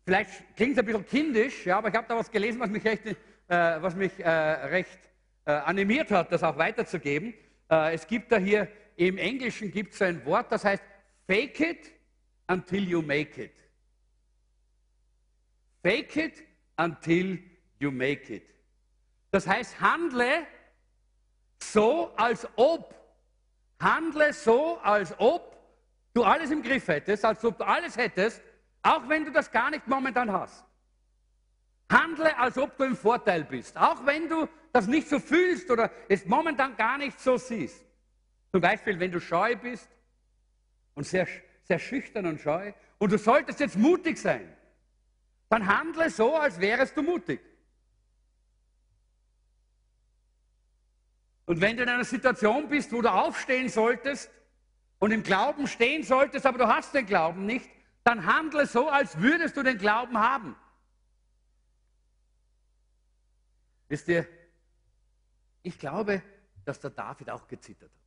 vielleicht klingt es ein bisschen kindisch, ja, aber ich habe da was gelesen, was mich recht, äh, was mich, äh, recht äh, animiert hat, das auch weiterzugeben. Äh, es gibt da hier, im Englischen gibt es ein Wort, das heißt fake it until you make it. Fake it until you make it. Das heißt, handle so, als ob. Handle so, als ob du alles im Griff hättest, als ob du alles hättest, auch wenn du das gar nicht momentan hast. Handle, als ob du im Vorteil bist, auch wenn du das nicht so fühlst oder es momentan gar nicht so siehst. Zum Beispiel, wenn du scheu bist und sehr, sehr schüchtern und scheu und du solltest jetzt mutig sein, dann handle so, als wärest du mutig. Und wenn du in einer Situation bist, wo du aufstehen solltest und im Glauben stehen solltest, aber du hast den Glauben nicht, dann handle so, als würdest du den Glauben haben. Wisst ihr, ich glaube, dass der David auch gezittert hat.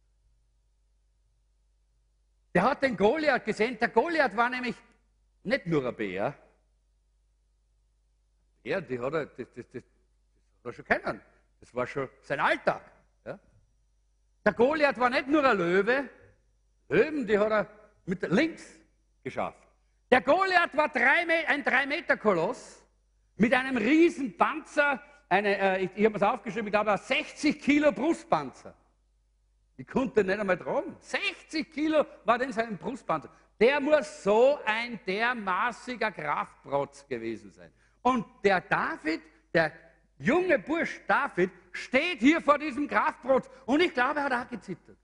Der hat den Goliath gesehen. Der Goliath war nämlich nicht nur ein Bär. Ja, die hat er, das, das, das, das hat er schon kennen. Das war schon sein Alltag. Der Goliath war nicht nur ein Löwe, Löwen, die hat er mit links geschafft. Der Goliath war drei, ein 3-Meter-Koloss mit einem riesen Panzer, eine, äh, ich, ich habe es aufgeschrieben, ich glaube, ein 60 Kilo Brustpanzer. Die konnte nicht einmal tragen. 60 Kilo war denn sein Brustpanzer. Der muss so ein dermaßiger Kraftprotz gewesen sein. Und der David, der junge Bursch David steht hier vor diesem Kraftbrot und ich glaube, er hat auch gezittert.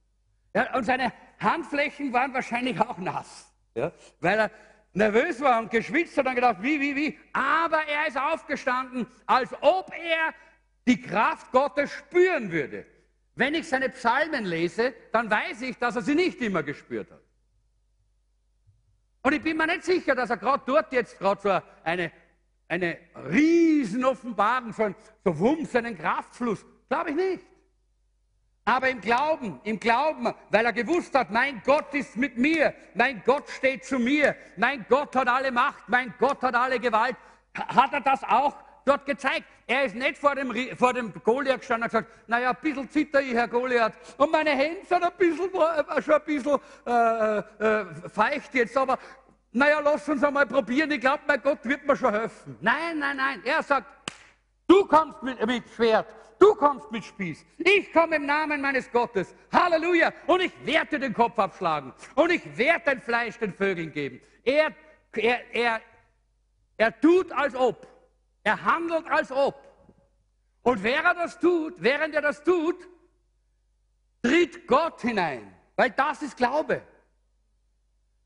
Ja, und seine Handflächen waren wahrscheinlich auch nass, ja, weil er nervös war und geschwitzt hat und gedacht, wie, wie, wie. Aber er ist aufgestanden, als ob er die Kraft Gottes spüren würde. Wenn ich seine Psalmen lese, dann weiß ich, dass er sie nicht immer gespürt hat. Und ich bin mir nicht sicher, dass er gerade dort jetzt gerade so eine eine riesen Offenbarung von so Wumms, einen Kraftfluss. Glaube ich nicht. Aber im Glauben, im Glauben, weil er gewusst hat, mein Gott ist mit mir, mein Gott steht zu mir, mein Gott hat alle Macht, mein Gott hat alle Gewalt, hat er das auch dort gezeigt. Er ist nicht vor dem, vor dem Goliath gestanden und gesagt, naja, ein bisschen zitter ich, Herr Goliath, und meine Hände sind ein bisschen, äh, schon ein bisschen äh, äh, feucht jetzt, aber naja, lass uns einmal probieren, ich glaube, mein Gott wird mir schon helfen. Nein, nein, nein. Er sagt, du kommst mit, mit Schwert, du kommst mit Spieß. Ich komme im Namen meines Gottes. Halleluja. Und ich werde den Kopf abschlagen. Und ich werde dein Fleisch den Vögeln geben. Er, er, er, er tut als ob. Er handelt als ob. Und während er das tut, während er das tut, tritt Gott hinein. Weil das ist Glaube.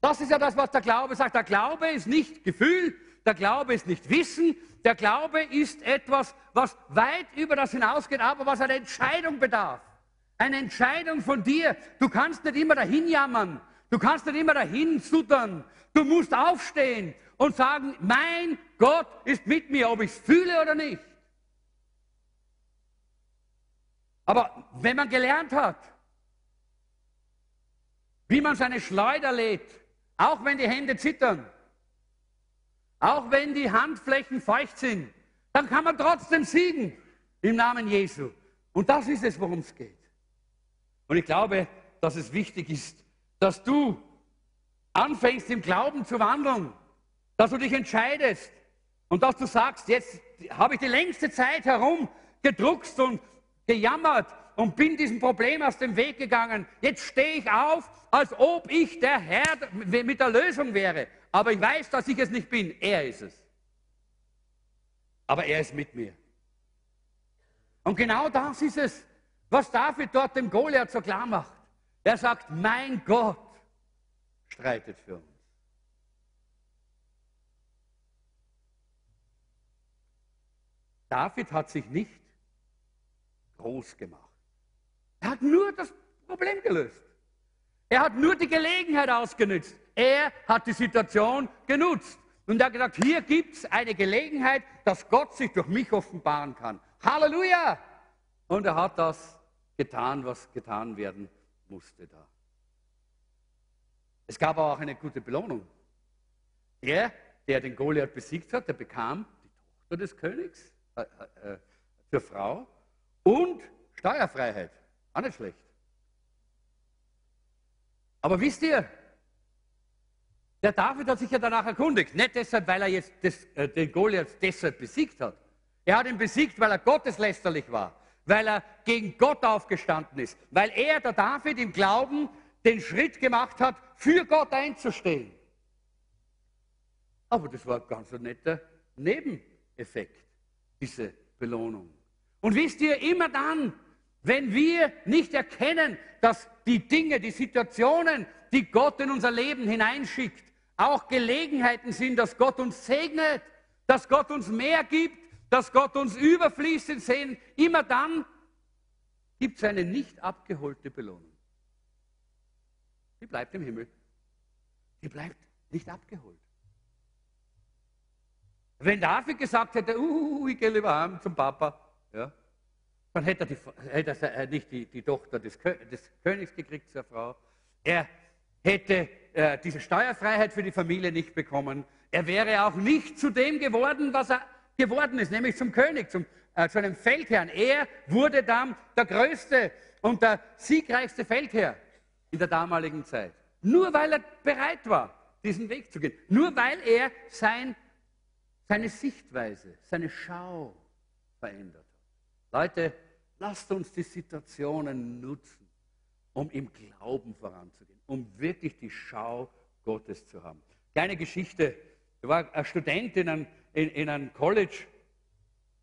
Das ist ja das, was der Glaube sagt. Der Glaube ist nicht Gefühl, der Glaube ist nicht Wissen, der Glaube ist etwas, was weit über das hinausgeht, aber was eine Entscheidung bedarf. Eine Entscheidung von dir. Du kannst nicht immer dahin jammern. Du kannst nicht immer dahin suttern. Du musst aufstehen und sagen, mein Gott ist mit mir, ob ich es fühle oder nicht. Aber wenn man gelernt hat, wie man seine Schleuder lädt, Auch wenn die Hände zittern, auch wenn die Handflächen feucht sind, dann kann man trotzdem siegen im Namen Jesu. Und das ist es, worum es geht. Und ich glaube, dass es wichtig ist, dass du anfängst im Glauben zu wandeln, dass du dich entscheidest und dass du sagst, jetzt habe ich die längste Zeit herum gedruckst und gejammert und bin diesem Problem aus dem Weg gegangen. Jetzt stehe ich auf, als ob ich der Herr mit der Lösung wäre. Aber ich weiß, dass ich es nicht bin. Er ist es. Aber er ist mit mir. Und genau das ist es, was David dort dem Goliath so klar macht. Er sagt, mein Gott streitet für uns. David hat sich nicht groß gemacht. Er hat nur das Problem gelöst. Er hat nur die Gelegenheit ausgenutzt. Er hat die Situation genutzt. Und er hat gesagt, hier gibt es eine Gelegenheit, dass Gott sich durch mich offenbaren kann. Halleluja! Und er hat das getan, was getan werden musste da. Es gab aber auch eine gute Belohnung. Der, der den Goliath besiegt hat, der bekam die Tochter des Königs äh, äh, äh für Frau und Steuerfreiheit. Auch nicht schlecht. Aber wisst ihr, der David hat sich ja danach erkundigt. Nicht deshalb, weil er jetzt das, äh, den Goliath deshalb besiegt hat. Er hat ihn besiegt, weil er gotteslästerlich war, weil er gegen Gott aufgestanden ist, weil er, der David, im Glauben den Schritt gemacht hat, für Gott einzustehen. Aber das war ein ganz netter Nebeneffekt, diese Belohnung. Und wisst ihr, immer dann, wenn wir nicht erkennen, dass die Dinge, die Situationen, die Gott in unser Leben hineinschickt, auch Gelegenheiten sind, dass Gott uns segnet, dass Gott uns mehr gibt, dass Gott uns überfließend sehen, immer dann gibt es eine nicht abgeholte Belohnung. Die bleibt im Himmel. Die bleibt nicht abgeholt. Wenn David gesagt hätte, uh, ich gehe lieber heim zum Papa, ja, dann hätte er, die, hätte er nicht die, die Tochter des, des, Königs gekriegt zur Frau. Er hätte äh, diese Steuerfreiheit für die Familie nicht bekommen. Er wäre auch nicht zu dem geworden, was er geworden ist, nämlich zum König, zum, äh, zu einem Feldherrn. Er wurde dann der größte und der siegreichste Feldherr in der damaligen Zeit. Nur weil er bereit war, diesen Weg zu gehen. Nur weil er sein, seine Sichtweise, seine Schau verändert hat. Leute, lasst uns die Situationen nutzen, um im Glauben voranzugehen, um wirklich die Schau Gottes zu haben. Kleine Geschichte. Da war ein Student in einem, in, in einem College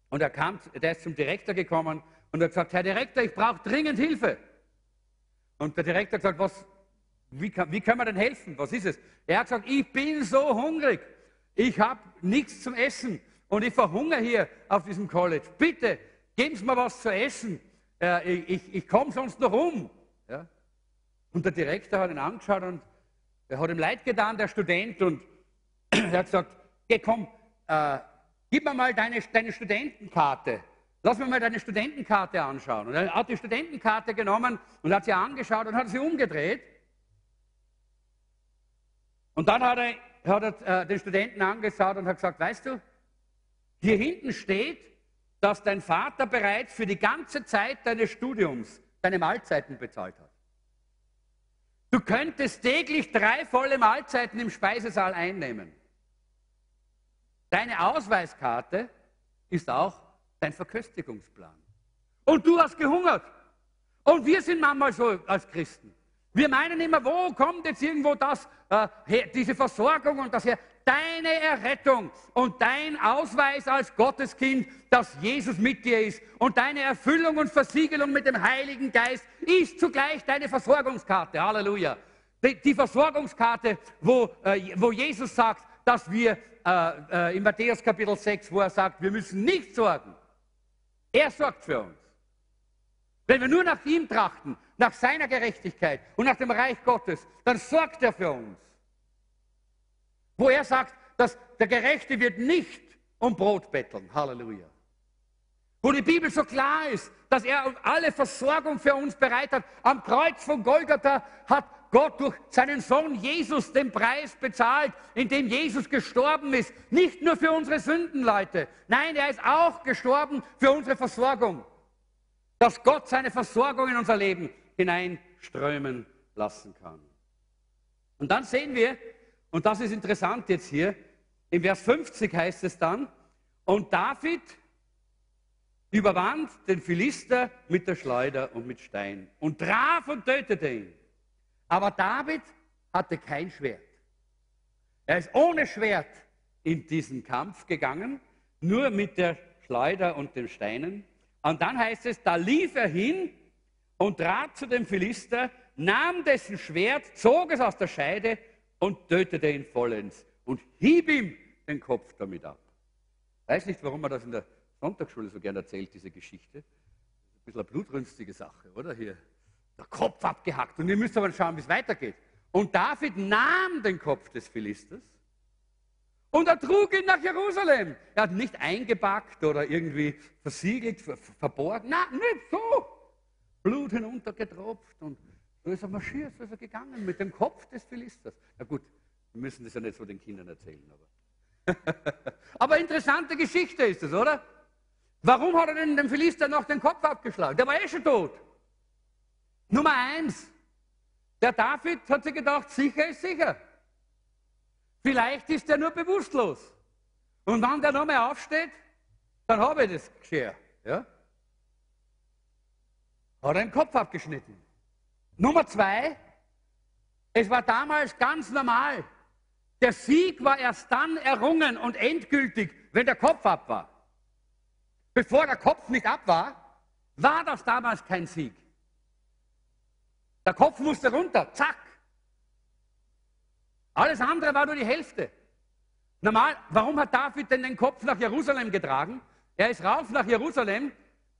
und er kam, der ist zum Direktor gekommen und hat gesagt, Herr Direktor, ich brauche dringend Hilfe. Und der Direktor hat gesagt, was, wie, kann, wie können wir denn helfen? Was ist es? Er hat gesagt, ich bin so hungrig. Ich habe nichts zum Essen und ich verhungere hier auf diesem College. Bitte, geben Sie mir was zu essen. Äh, ich, ich, komme sonst noch um. Ja? Und der Direktor hat ihn angeschaut und er hat ihm leid getan, der Student, und er hat gesagt, geh komm, äh, gib mir mal deine, deine Studentenkarte. Lass mir mal deine Studentenkarte anschauen. Und er hat die Studentenkarte genommen und hat sie angeschaut und hat sie umgedreht. Und dann hat er, hat er äh, den Studenten angeschaut und hat gesagt, weißt du, hier hinten steht, dass dein Vater bereits für die ganze Zeit deines Studiums deine Mahlzeiten bezahlt hat. Du könntest täglich drei volle Mahlzeiten im Speisesaal einnehmen. Deine Ausweiskarte ist auch dein Verköstigungsplan. Und du hast gehungert. Und wir sind manchmal so als Christen. Wir meinen immer, wo kommt jetzt irgendwo das, äh, diese Versorgung und das her? Deine Errettung und dein Ausweis als Gotteskind, dass Jesus mit dir ist und deine Erfüllung und Versiegelung mit dem Heiligen Geist ist zugleich deine Versorgungskarte. Halleluja. Die, die Versorgungskarte, wo, äh, wo Jesus sagt, dass wir äh, äh in Matthäus Kapitel 6, wo er sagt, wir müssen nicht sorgen. Er sorgt für uns. Wenn wir nur nach ihm trachten, nach seiner Gerechtigkeit und nach dem Reich Gottes, dann sorgt er für uns. Wo er sagt, dass der Gerechte wird nicht um Brot betteln. Halleluja. Wo die Bibel so klar ist, dass er alle Versorgung für uns bereit hat. Am Kreuz von Golgatha hat Gott durch seinen Sohn Jesus den Preis bezahlt, indem Jesus gestorben ist. Nicht nur für unsere Sünden, Leute. Nein, er ist auch gestorben für unsere Versorgung. Dass Gott seine Versorgung in unser Leben hineinströmen lassen kann. Und dann sehen wir, und das ist interessant jetzt hier, im Vers 50 heißt es dann, und David überwand den Philister mit der Schleuder und mit Stein und traf und tötete ihn. Aber David hatte kein Schwert. Er ist ohne Schwert in diesen Kampf gegangen, nur mit der Schleuder und den Steinen. Und dann heißt es, da lief er hin und trat zu dem Philister, nahm dessen Schwert, zog es aus der Scheide und tötete ihn vollends und hieb ihm den Kopf damit ab. Ich weiß nicht, warum man das in der Sonntagsschule so gern erzählt, diese Geschichte. Ein bisschen eine blutrünstige Sache, oder? Hier, der Kopf abgehackt. Und ihr müsst aber schauen, wie es weitergeht. Und David nahm den Kopf des Philisters und er trug ihn nach Jerusalem. Er hat nicht eingepackt oder irgendwie versiegelt, verborgen. Nein, nicht so. Blut hinuntergetropft und so ist er marschiert, ist er gegangen mit dem Kopf des Philisters. Na gut, wir müssen das ja nicht so den Kindern erzählen, aber. aber interessante Geschichte ist es, oder? Warum hat er denn dem Philister noch den Kopf abgeschlagen? Der war eh schon tot. Nummer eins. Der David hat sich gedacht, sicher ist sicher. Vielleicht ist er nur bewusstlos. Und wenn der nochmal aufsteht, dann habe ich das Geschirr. Ja? Hat er den Kopf abgeschnitten. Nummer zwei, es war damals ganz normal. Der Sieg war erst dann errungen und endgültig, wenn der Kopf ab war. Bevor der Kopf nicht ab war, war das damals kein Sieg. Der Kopf musste runter, zack. Alles andere war nur die Hälfte. Normal, warum hat David denn den Kopf nach Jerusalem getragen? Er ist rauf nach Jerusalem.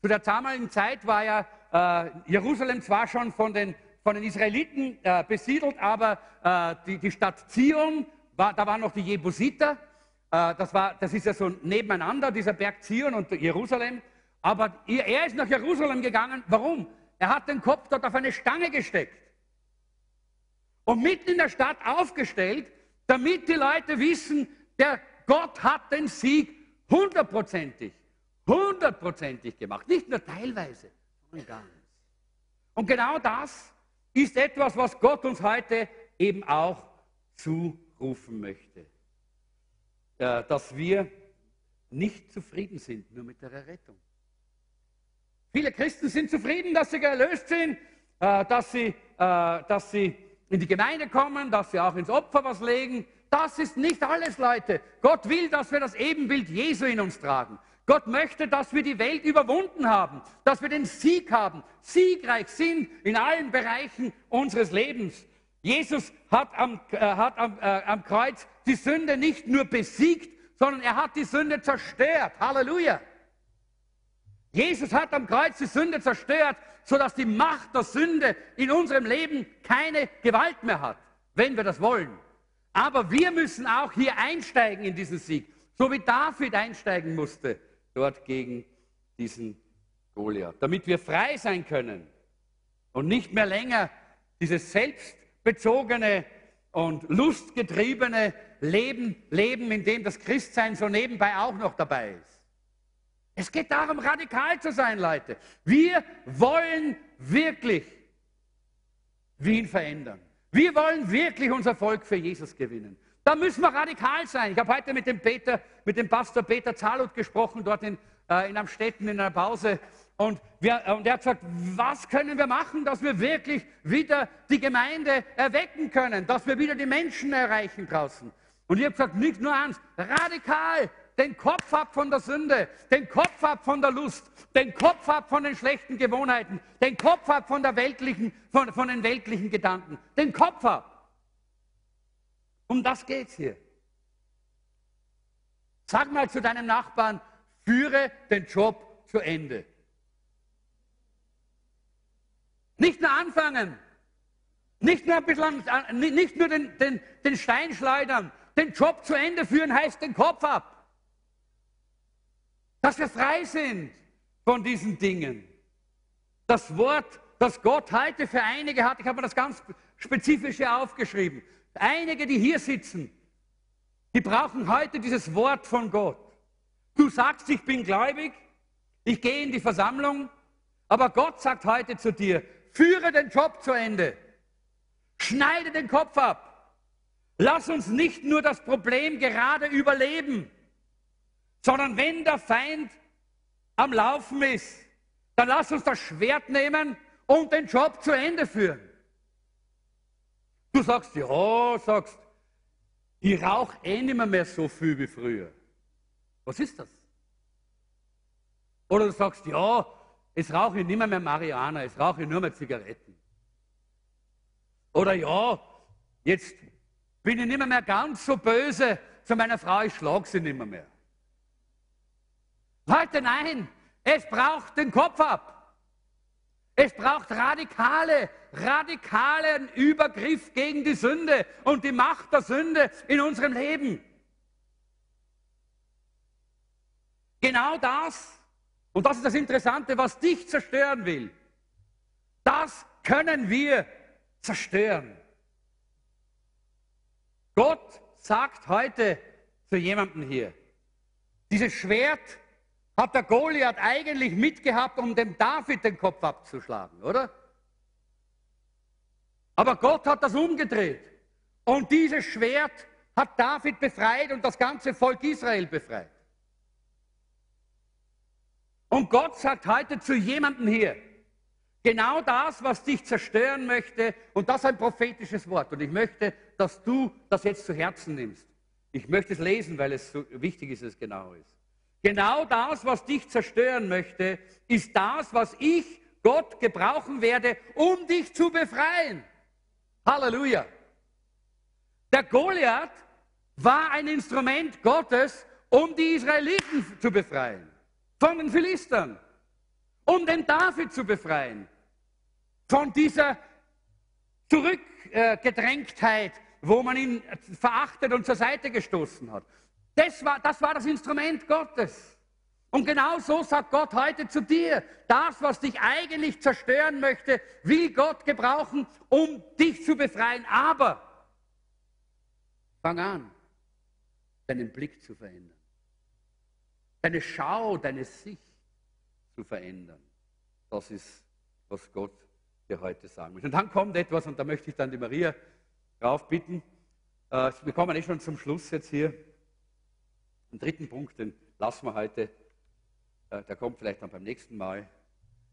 Zu der damaligen Zeit war ja äh, Jerusalem zwar schon von den, von den Israeliten äh, besiedelt, aber äh, die, die, Stadt Zion, war, da waren noch die Jebusiter. Äh, das, war, das ist ja so nebeneinander, dieser Berg Zion und Jerusalem. Aber er ist nach Jerusalem gegangen. Warum? Er hat den Kopf dort auf eine Stange gesteckt und mitten in der Stadt aufgestellt, damit die Leute wissen, der Gott hat den Sieg hundertprozentig, hundertprozentig gemacht. Nicht nur teilweise, ganz. Und genau das ist etwas, was Gott uns heute eben auch zurufen möchte dass wir nicht zufrieden sind nur mit der Errettung. Viele Christen sind zufrieden, dass sie erlöst sind, äh, dass sie, äh, dass sie in die Gemeinde kommen, dass sie auch ins Opfer was legen. Das ist nicht alles, Leute. Gott will, dass wir das Ebenbild Jesu in uns tragen. Gott möchte, dass wir die Welt überwunden haben, dass wir den Sieg haben, siegreich sind in allen Bereichen unseres Lebens. Jesus hat am, äh, hat am, äh, am Kreuz die Sünde nicht nur besiegt, sondern er hat die Sünde zerstört. Halleluja. Jesus hat am Kreuz die Sünde zerstört, sodass die Macht der Sünde in unserem Leben keine Gewalt mehr hat, wenn wir das wollen. Aber wir müssen auch hier einsteigen in diesen Sieg, so wie David einsteigen musste dort gegen diesen Goliath, damit wir frei sein können und nicht mehr länger dieses Selbst bezogene und lustgetriebene Leben leben, in dem das Christsein so nebenbei auch noch dabei ist. Es geht darum, radikal zu sein, Leute. Wir wollen wirklich Wien verändern. Wir wollen wirklich unser Volk für Jesus gewinnen. Da müssen wir radikal sein. Ich habe heute mit dem Peter, mit dem Pastor Peter Zalut gesprochen, dort in, äh, in Amstetten in einer Pause. Und, wir, und er hat gesagt, was können wir machen, dass wir wirklich wieder die Gemeinde erwecken können, dass wir wieder die Menschen erreichen draußen. Und ich habe gesagt, nicht nur eins, radikal, den Kopf ab von der Sünde, den Kopf ab von der Lust, den Kopf ab von den schlechten Gewohnheiten, den Kopf ab von, der weltlichen, von, von den weltlichen Gedanken, den Kopf ab. Um das geht es hier. Sag mal zu deinem Nachbarn, führe den Job zu Ende. Nicht nur anfangen. Nicht nur, bisschen, nicht nur den, den, den Stein schleudern. Den Job zu Ende führen heißt den Kopf ab. Dass wir frei sind von diesen Dingen. Das Wort, das Gott heute für einige hat, ich habe mir das ganz spezifische aufgeschrieben. Einige, die hier sitzen, die brauchen heute dieses Wort von Gott. Du sagst, ich bin gläubig, ich gehe in die Versammlung, aber Gott sagt heute zu dir, führe den Job zu Ende, schneide den Kopf ab, lass uns nicht nur das Problem gerade überleben, sondern wenn der Feind am Laufen ist, dann lass uns das Schwert nehmen und den Job zu Ende führen. Du sagst, ja, sagst, ich rauche eh nicht mehr, so viel wie früher. Was ist das? Oder du sagst, ja, jetzt rauche ich nicht mehr, mehr Marihuana, jetzt rauche ich nur mehr Zigaretten. Oder ja, jetzt bin ich nicht mehr, ganz so böse zu meiner Frau, ich schlage sie nicht mehr. mehr. Leute, nein, es braucht den Kopf ab. Es braucht radikale, radikalen Übergriff gegen die Sünde und die Macht der Sünde in unserem Leben. Genau das, und das ist das Interessante, was dich zerstören will, das können wir zerstören. Gott sagt heute zu jemandem hier, dieses Schwert hat der Goliath eigentlich mitgehabt, um dem David den Kopf abzuschlagen, oder? Aber Gott hat das umgedreht. Und dieses Schwert hat David befreit und das ganze Volk Israel befreit. Und Gott sagt heute zu jemandem hier, genau das, was dich zerstören möchte, und das ist ein prophetisches Wort. Und ich möchte, dass du das jetzt zu Herzen nimmst. Ich möchte es lesen, weil es so wichtig ist, dass es genau ist. Genau das, was dich zerstören möchte, ist das, was ich, Gott, gebrauchen werde, um dich zu befreien. Halleluja. Der Goliath war ein Instrument Gottes, um die Israeliten zu befreien. Von den Philistern. Um den David zu befreien. Von dieser Zurückgedrängtheit, wo man ihn verachtet und zur Seite gestoßen hat. Das war, das war das Instrument Gottes. Und genau so sagt Gott heute zu dir, das, was dich eigentlich zerstören möchte, will Gott gebrauchen, um dich zu befreien. Aber fang an, deinen Blick zu verändern, deine Schau, deine Sicht zu verändern. Das ist, was Gott dir heute sagen will. Und dann kommt etwas, und da möchte ich dann die Maria drauf bitten. Äh, wir kommen eh schon zum Schluss jetzt hier. Den dritten Punkt, den lassen wir heute, äh, der kommt vielleicht dann beim nächsten Mal.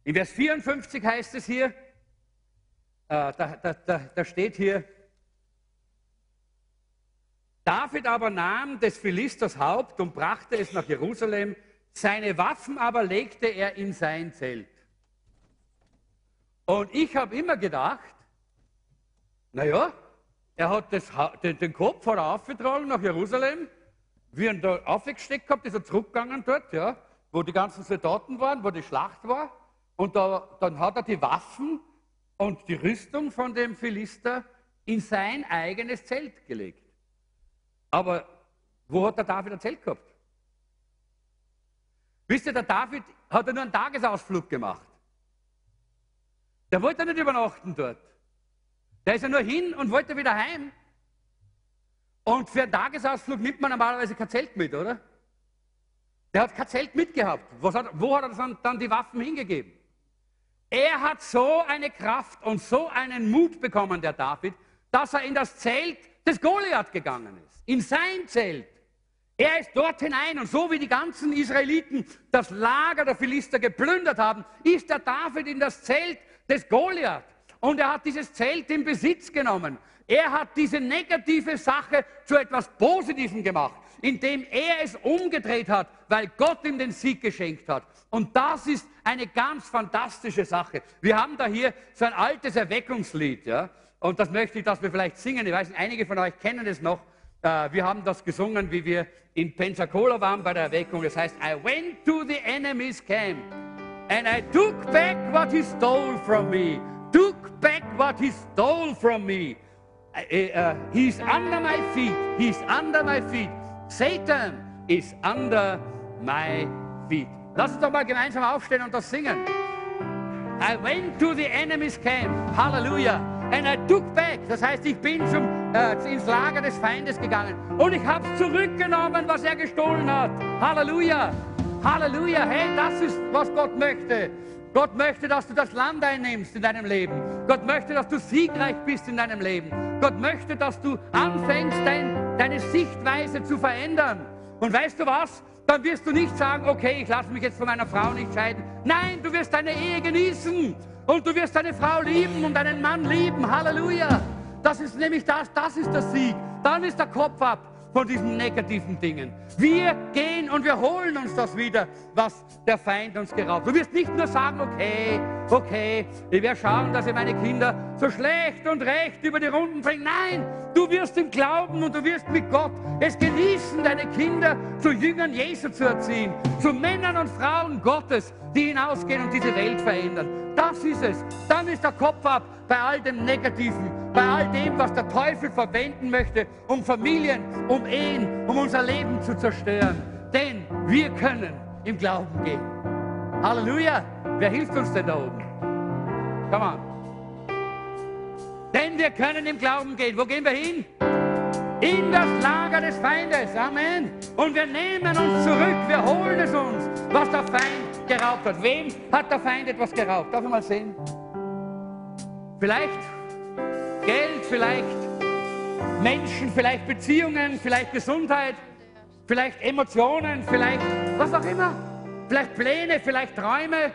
In Vers 54 heißt es hier, äh, da, da, da, da steht hier, David aber nahm des Philisters Haupt und brachte es nach Jerusalem, seine Waffen aber legte er in sein Zelt. Und ich habe immer gedacht, naja, er hat das, den, den Kopf aufgetragen nach Jerusalem wie er da aufgesteckt gehabt, ist er zurückgegangen dort, ja, wo die ganzen Soldaten waren, wo die Schlacht war. Und da, dann hat er die Waffen und die Rüstung von dem Philister in sein eigenes Zelt gelegt. Aber wo hat der David ein Zelt gehabt? Wisst ihr, der David hat ja nur einen Tagesausflug gemacht. Der wollte nicht übernachten dort. Der ist ja nur hin und wollte wieder heim. Und für einen Tagesausflug nimmt man normalerweise kein Zelt mit, oder? Der hat kein Zelt mitgehabt. Hat, wo hat er dann, dann die Waffen hingegeben? Er hat so eine Kraft und so einen Mut bekommen, der David, dass er in das Zelt des Goliath gegangen ist. In sein Zelt. Er ist dort hinein und so wie die ganzen Israeliten das Lager der Philister geplündert haben, ist der David in das Zelt des Goliath. Und er hat dieses Zelt in Besitz genommen. Er hat diese negative Sache zu etwas Positivem gemacht, indem er es umgedreht hat, weil Gott ihm den Sieg geschenkt hat. Und das ist eine ganz fantastische Sache. Wir haben da hier so ein altes Erweckungslied, ja, und das möchte ich, dass wir vielleicht singen. Ich weiß, nicht, einige von euch kennen es noch. Äh, wir haben das gesungen, wie wir in Pensacola waren bei der Erweckung. Das heißt, I went to the enemy's camp and I took back what he stole from me. Took back what he stole from me. Uh, he's under my feet. He's under my feet. Satan is under my feet. Lass uns doch mal gemeinsam aufstehen und das singen. I went to the enemy's camp. Halleluja. and I took back. Das heißt, ich bin zum, äh, ins Lager des Feindes gegangen und ich habe zurückgenommen, was er gestohlen hat. Halleluja. Halleluja. Hey, das ist, was Gott möchte. Gott möchte, dass du das Land einnimmst in deinem Leben. Gott möchte, dass du siegreich bist in deinem Leben. Gott möchte, dass du anfängst, dein, deine Sichtweise zu verändern. Und weißt du was? Dann wirst du nicht sagen, okay, ich lasse mich jetzt von meiner Frau nicht scheiden. Nein, du wirst deine Ehe genießen. Und du wirst deine Frau lieben und deinen Mann lieben. Halleluja. Das ist nämlich das, das ist der Sieg. Dann ist der Kopf ab von diesen negativen Dingen. Wir gehen und wir holen uns das wieder, was der Feind uns geraubt. Du wirst nicht nur sagen, okay, okay, ich werde schauen, dass ich meine Kinder so schlecht und recht über die Runden bringe. Nein, du wirst im Glauben und du wirst mit Gott es genießen, deine Kinder zu Jüngern Jesu zu erziehen, zu Männern und Frauen Gottes, die hinausgehen und diese Welt verändern. Das ist es. Dann ist der Kopf ab bei all dem Negativen, bei all dem, was der Teufel verwenden möchte, um Familien, um Ehen, um unser Leben zu zerstören. Denn wir können im Glauben gehen. Halleluja! Wer hilft uns denn da oben? Come on. Denn wir können im Glauben gehen. Wo gehen wir hin? In das Lager des Feindes. Amen. Und wir nehmen uns zurück. Wir holen es uns, was der Feind geraubt hat. Wem hat der Feind etwas geraubt? Darf ich mal sehen? Vielleicht Geld, vielleicht Menschen, vielleicht Beziehungen, vielleicht Gesundheit, vielleicht Emotionen, vielleicht was auch immer. Vielleicht Pläne, vielleicht Träume.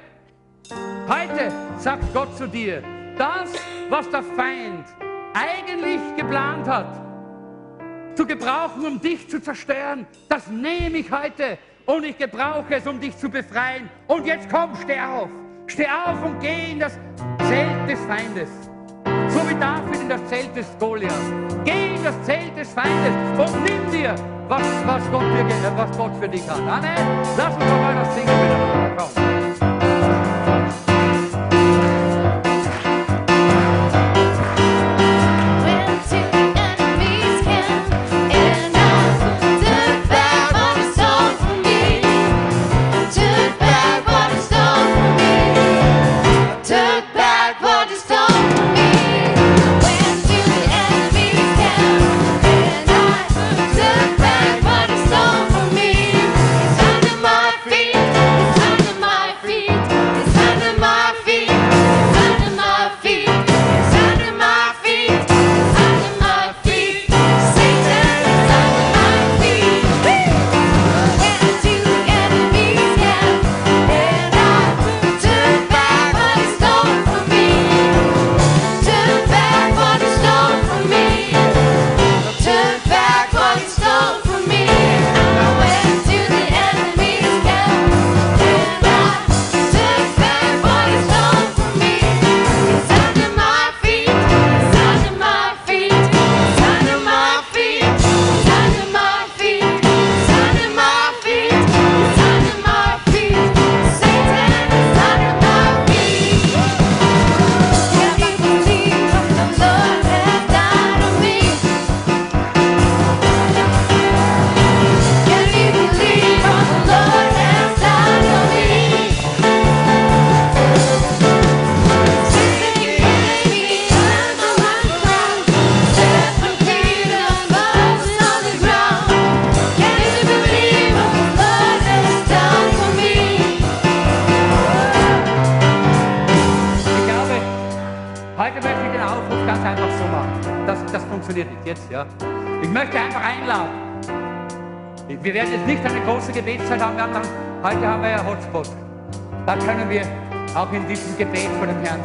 Heute sagt Gott zu dir, das, was der Feind eigentlich geplant hat, zu gebrauchen, um dich zu zerstören, das nehme ich heute und ich gebrauche es, um dich zu befreien. Und jetzt komm, steh auf. Steh auf und geh in das Zelt des Feindes. So wie David in das Zelt des Goliath. Geh in das Zelt des Feindes und nimm dir, was, was, Gott, für, was Gott für dich hat. Amen. Lass uns doch mal das singen miteinander. Komm. Auch in diesem Gebet vor dem Herrn.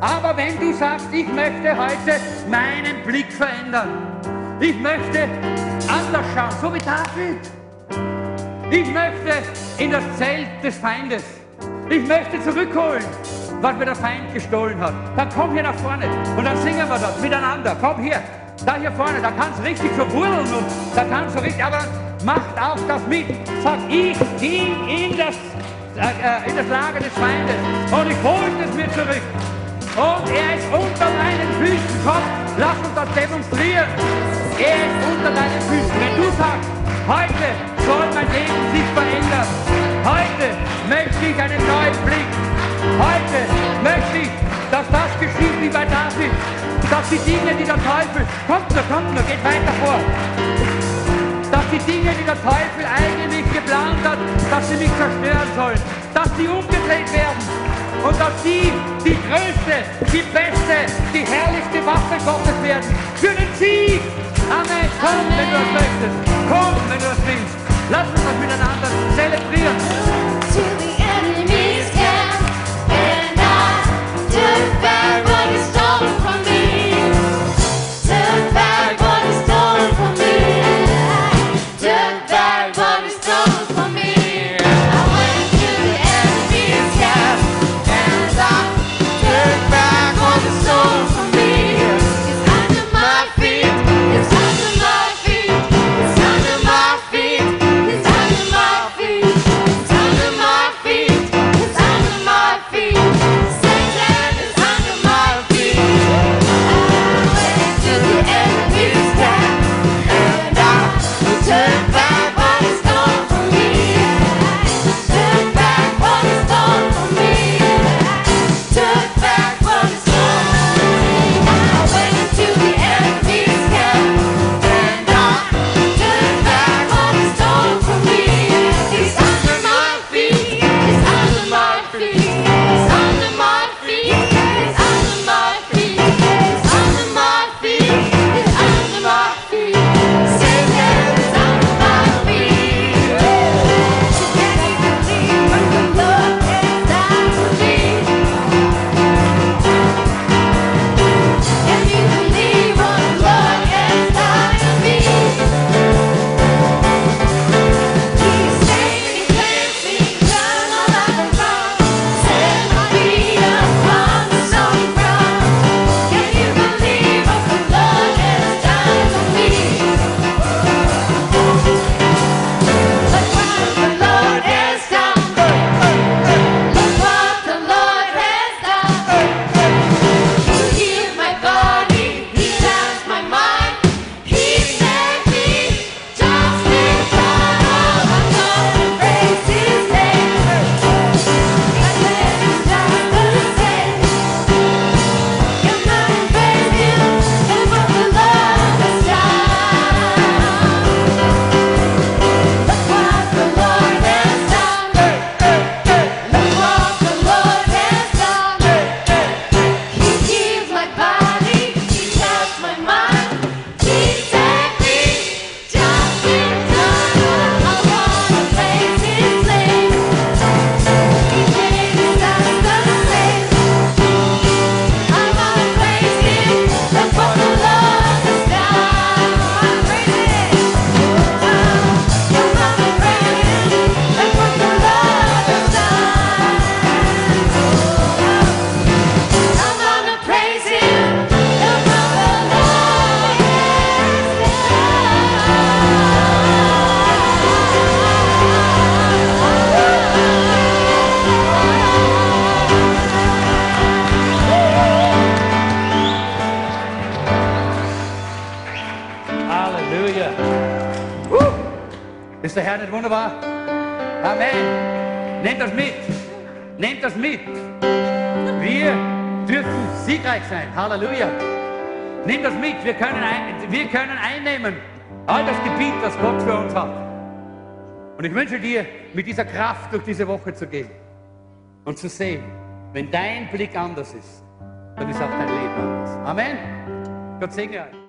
Aber wenn du sagst, ich möchte heute meinen Blick verändern, ich möchte anders schauen, so wie David. Ich möchte in das Zelt des Feindes. Ich möchte zurückholen, was mir der Feind gestohlen hat. Dann komm hier nach vorne und dann singen wir das miteinander. Komm hier, da hier vorne, da kannst du richtig so wurzeln und da kannst du richtig, aber macht auch das mit. Sagt, ich ging in das, äh, äh, in der Flagge des Feindes. Und ich holte es mir zurück. Und er ist unter meinen Füßen. Komm, lass uns das demonstrieren. Er ist unter deinen Füßen. Wenn du sagst, heute soll mein Leben sich verändern. Heute möchte ich einen neuen Blick. Heute möchte ich, dass das geschieht wie bei David. Dass die Dinge, die der Teufel, kommt nur, kommt nur, geht weiter vor. Dass die Dinge, die der Teufel eigentlich geplant hat, dass sie mich zerstören sollen, dass sie umgedreht werden und dass sie die größte, die beste, die herrlichste Waffe Gottes werden. Für den Sieg! Amen! Komm, Amen. wenn du es möchtest! Komm, wenn du es willst! Lass uns das miteinander zelebrieren! Und ich wünsche dir, mit dieser Kraft durch diese Woche zu gehen und zu sehen, wenn dein Blick anders ist, dann ist auch dein Leben anders. Amen. Gott segne euch.